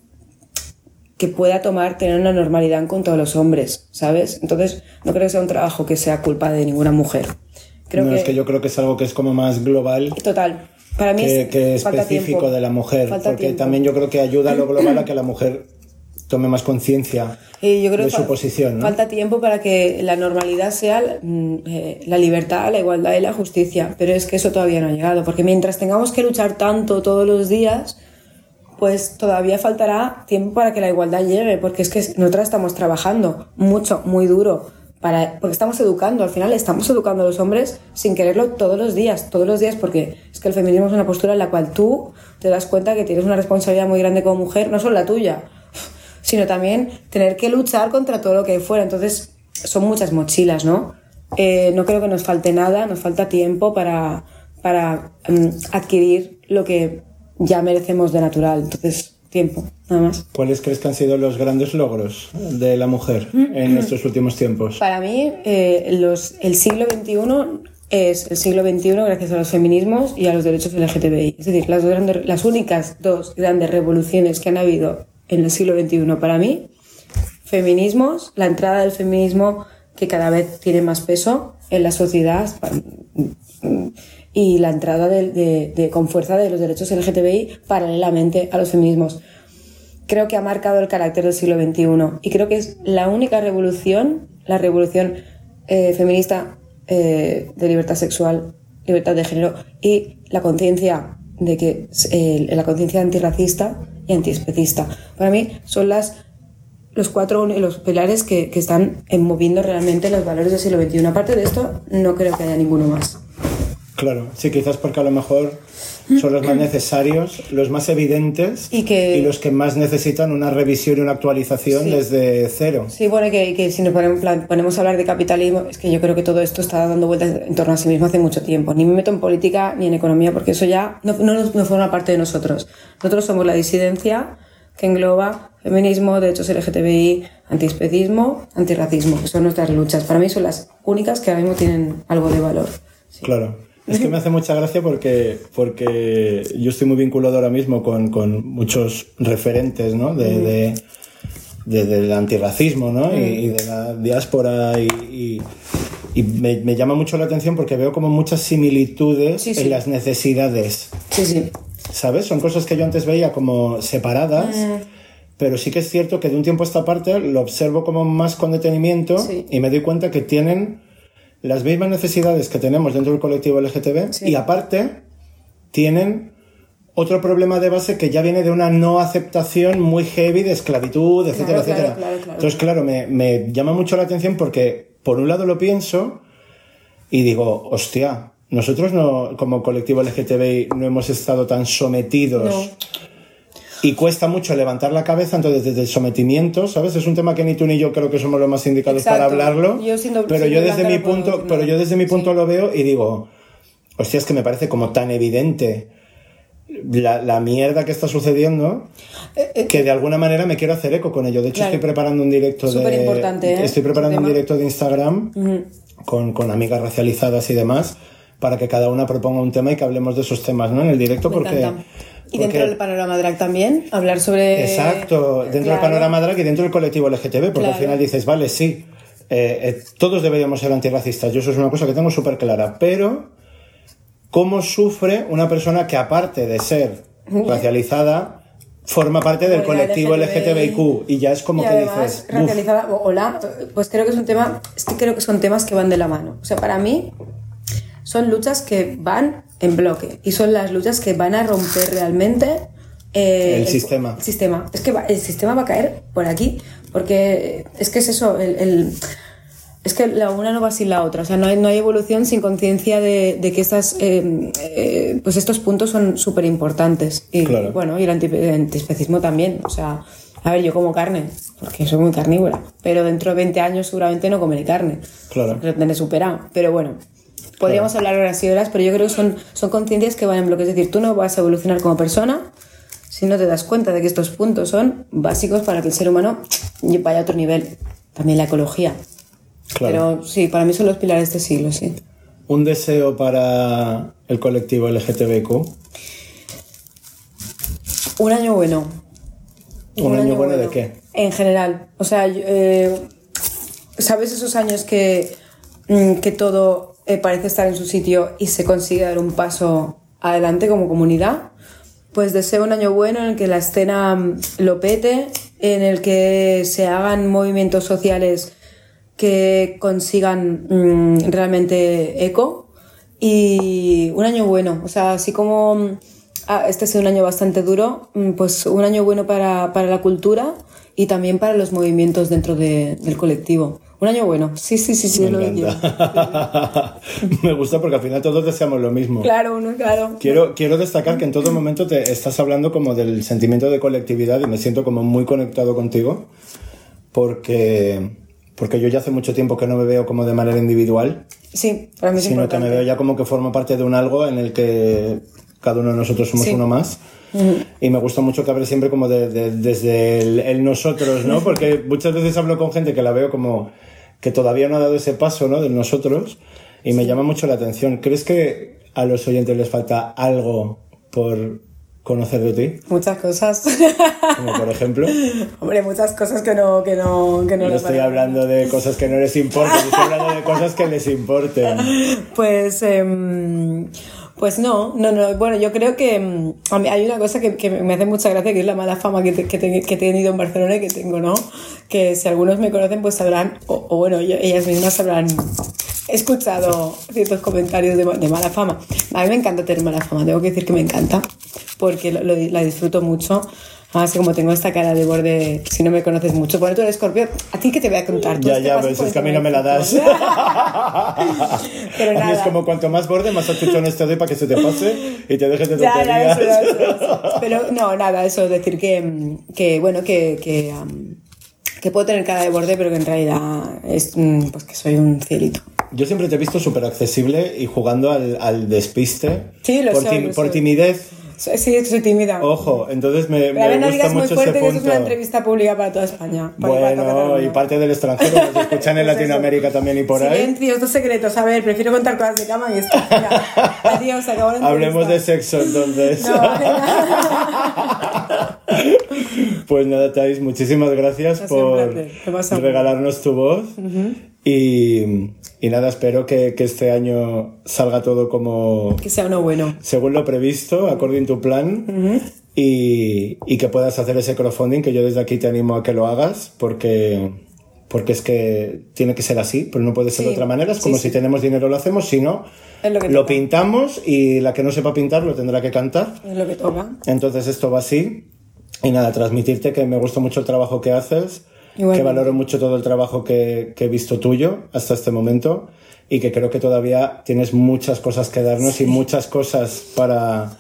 que pueda tomar tener una normalidad con todos los hombres, ¿sabes? Entonces, no creo que sea un trabajo que sea culpa de ninguna mujer. Creo no, que, es que yo creo que es algo que es como más global Total. Para mí que, es, que específico tiempo. de la mujer, Falta porque tiempo. también yo creo que ayuda a lo global a que la mujer tome más conciencia de su posición. ¿no? Falta tiempo para que la normalidad sea mm, eh, la libertad, la igualdad y la justicia, pero es que eso todavía no ha llegado, porque mientras tengamos que luchar tanto todos los días, pues todavía faltará tiempo para que la igualdad llegue, porque es que nosotras estamos trabajando mucho, muy duro, para, porque estamos educando, al final estamos educando a los hombres sin quererlo todos los días, todos los días, porque es que el feminismo es una postura en la cual tú te das cuenta que tienes una responsabilidad muy grande como mujer, no solo la tuya, sino también tener que luchar contra todo lo que hay fuera. Entonces, son muchas mochilas, ¿no? Eh, no creo que nos falte nada, nos falta tiempo para, para mm, adquirir lo que ya merecemos de natural. Entonces, tiempo, nada más. ¿Cuáles crees que han sido los grandes logros de la mujer en estos últimos tiempos? Para mí, eh, los, el siglo XXI es el siglo XXI gracias a los feminismos y a los derechos LGTBI. Es decir, las, dos grandes- las únicas dos grandes revoluciones que han habido en el siglo XXI para mí, feminismos, la entrada del feminismo que cada vez tiene más peso en la sociedad y la entrada de, de- de- con fuerza de los derechos LGTBI paralelamente a los feminismos. Creo que ha marcado el carácter del siglo XXI y creo que es la única revolución, la revolución eh, feminista eh, de libertad sexual, libertad de género y la conciencia de que eh, la conciencia antirracista y antiespecista. Para mí son las los cuatro los pilares que, que están moviendo realmente los valores del siglo XXI. Aparte de esto, no creo que haya ninguno más. Claro, sí, quizás porque a lo mejor son los más necesarios, los más evidentes Y que- los que más necesitan una revisión y una actualización Sí. desde cero. Sí, bueno, y que, que si nos ponemos, ponemos a hablar de capitalismo, es que yo creo que todo esto está dando vueltas en torno a sí mismo hace mucho tiempo. Ni me meto en política ni en economía, porque eso ya no, no, no forma parte de nosotros. Nosotros somos la disidencia que engloba feminismo, derechos LGTBI, antiespecismo, antirracismo, que son nuestras luchas. Para mí son las únicas que ahora mismo tienen algo de valor. Sí. Claro. Es que me hace mucha gracia porque, porque yo estoy muy vinculado ahora mismo con, con muchos referentes ¿no? de, de- de- del antirracismo ¿no? y, y de la diáspora y, y- y me, me llama mucho la atención porque veo como muchas similitudes Sí, sí. en las necesidades. Sí, sí. ¿Sabes? Son cosas que yo antes veía como separadas, pero sí que es cierto que de un tiempo a esta parte lo observo como más con detenimiento Sí. y me doy cuenta que tienen las mismas necesidades que tenemos dentro del colectivo LGTB Sí. y aparte tienen otro problema de base que ya viene de una no aceptación muy heavy de esclavitud, etcétera, Claro, etcétera. claro, claro. Entonces, claro, me, me llama mucho la atención porque por un lado lo pienso y digo, hostia, nosotros no, como colectivo LGTBI no hemos estado tan sometidos No. Y cuesta mucho levantar la cabeza, entonces desde el sometimiento, ¿sabes? Es un tema que ni tú ni yo creo que somos los más indicados para hablarlo, Yo siendo- pero yo desde mi punto, pero yo desde mi punto lo veo y digo, hostia, es que me parece como tan evidente la, la mierda que está sucediendo que de alguna manera me quiero hacer eco con ello. De hecho, Eh, Claro. estoy preparando un directo de ¿eh? estoy preparando un directo de Instagram con, con amigas racializadas y demás para que cada una proponga un tema y que hablemos de esos temas, ¿no? En el directo Me porque encanta. Y dentro del panorama drag también, hablar sobre... Exacto, dentro del panorama drag y dentro del colectivo LGTB, porque Claro. al final dices, vale, sí, eh, eh, todos deberíamos ser antirracistas, yo eso es una cosa que tengo súper clara, pero ¿cómo sufre una persona que aparte de ser racializada, forma parte del colectivo LGTBI, LGTBIQ? Y ya es como y que además, dices, racializada, hola, pues creo que es un tema, es que creo que son temas que van de la mano. O sea, para mí son luchas que van en bloque y son las luchas que van a romper realmente eh, El sistema. el sistema. Es que va- el sistema va a caer por aquí, porque es que es eso, el, el- es que la una no va sin la otra, o sea, no hay, no hay evolución sin conciencia de, de que estas, eh, eh, pues estos puntos son súper importantes. Y Claro. bueno, y el antiespecismo también, o sea, a ver, yo como carne, porque soy muy carnívora, pero dentro de 20 años seguramente no comeré carne. Claro. Lo tendré superado, pero bueno. Podríamos hablar horas y horas, pero yo creo que son, son conciencias que van en bloque. Es decir, tú no vas a evolucionar como persona si no te das cuenta de que estos puntos son básicos para que el ser humano vaya a otro nivel. También la ecología. Claro. Pero sí, para mí son los pilares de este siglo, sí. Un deseo para el colectivo LGTBIQ. Un año bueno. ¿Un, año, bueno, de qué? En general. O sea, eh, ¿sabes esos años que, mm, que todo eh, parece estar en su sitio y se consigue dar un paso adelante como comunidad? Pues deseo un año bueno en el que la escena mm, lo pete, en el que se hagan movimientos sociales que consigan mm, realmente eco y un año bueno, o sea, así como mm, ah, este ha sido un año bastante duro, pues un año bueno para, para la cultura y también para los movimientos dentro de- del colectivo. Un año bueno, sí, sí, sí, sí, lo Me quiero. encanta. <laughs> Me gusta porque al final todos deseamos lo mismo. Claro, uno, claro. Quiero, quiero destacar que en todo momento te estás hablando como del sentimiento de colectividad y me siento como muy conectado contigo porque, porque yo ya hace mucho tiempo que no me veo como de manera individual, Sí, para mí es sino que me veo ya como que formo parte de un algo en el que cada uno de nosotros somos Sí. uno más. Y me gusta mucho que hable siempre como de- de- desde el, el nosotros, ¿no? <laughs> Porque muchas veces hablo con gente que la veo como que todavía no ha dado ese paso, ¿no? Del nosotros y me llama mucho la atención. ¿Crees que a los oyentes les falta algo por conocer de ti? Muchas cosas. Como por ejemplo, <laughs> Hombre, muchas cosas que no, que no, que no no estoy hablando de cosas que no les importen, estoy hablando de cosas que les importen. <laughs> Pues, em, pues no, no, no. Bueno, yo creo que em, a mí hay una cosa que, que me hace mucha gracia, que es la mala fama que, te- que, que he tenido en Barcelona y que tengo, ¿no? Que si algunos me conocen, pues sabrán, o, bueno, ellas mismas habrán escuchado ciertos comentarios de, de mala fama. A mí me encanta tener mala fama, tengo que decir que me encanta, porque la disfruto mucho. Además, como tengo esta cara de borde, si no me conoces mucho, bueno, tú eres escorpio, ¿a ti qué te voy a contar? Ya, este ya, por es que a mí no me la das. <laughs> Pero A mí es nada. como cuanto más borde, más achuchones te doy para que se te pase y te dejes de Ya, ya, tonterías. eso, eso, eso. Pero no, nada, eso, decir que, mm, que bueno, que, que, am, que puedo tener cara de borde, pero que en realidad es mm, pues que soy un cielito. Yo siempre te he visto súper accesible y jugando al, al despiste. Sí, lo por, soy, lo por soy. timidez. Sí, es que soy tímida. Ojo, entonces me, Pero me no gusta digas muy fuerte ese que eso es una entrevista pública para toda España. para Bueno, y parte del extranjero, que se <laughs> escuchan en Pues. Latinoamérica también y por ahí. Silencio, estos secretos. A ver, prefiero contar cosas de cama y esto. Mira, <laughs> adiós, acabó la Hablemos de entrevista. sexo entonces. No. <laughs> Pues nada, Thais, muchísimas gracias por regalarnos tu voz. y, y nada, espero que, que este año salga todo como que sea uno bueno. según lo previsto, according to plan. y, y que puedas hacer ese crowdfunding, que yo desde aquí te animo a que lo hagas, porque, porque es que tiene que ser así, pero no puede ser de otra manera. Es como sí. si tenemos dinero lo hacemos, si no, lo pintamos y la que no sepa pintar lo tendrá que cantar. Es lo que toca. Entonces esto va así. Y nada, transmitirte que me gusta mucho el trabajo que haces, Igualmente. que valoro mucho todo el trabajo que, que he visto tuyo hasta este momento y que creo que todavía tienes muchas cosas que darnos y muchas cosas para,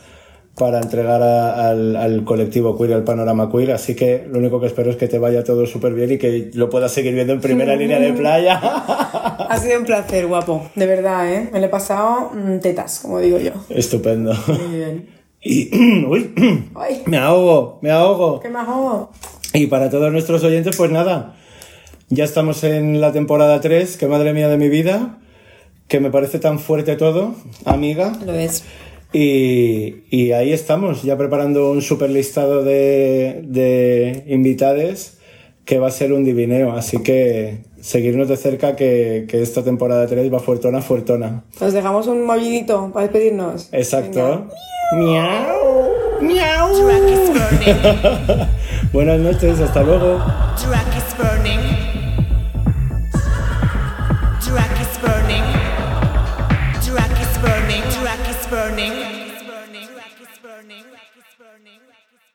para entregar a- al, al colectivo queer, al panorama queer. Así que lo único que espero es que te vaya todo súper bien y que lo puedas seguir viendo en primera línea de playa. Ha sido un placer, guapo. De verdad, ¿eh? Me lo he pasado mm, tetas, como digo yo. Estupendo. Muy bien. Y, <clears throat> uy, Ay, me ahogo, me ahogo. qué majo. Y para todos nuestros oyentes, pues nada, ya estamos en la temporada 3, que madre mía de mi vida, que me parece tan fuerte todo, amiga. Lo es. Y, y ahí estamos, ya preparando un super listado de, de invitades que va a ser un divineo. Así que seguirnos de cerca que, que esta temporada 3 va fuertona, fuertona. Nos dejamos un movidito para despedirnos. Exacto. Miau. Miau. Burning. <laughs> Buenas noches, hasta luego.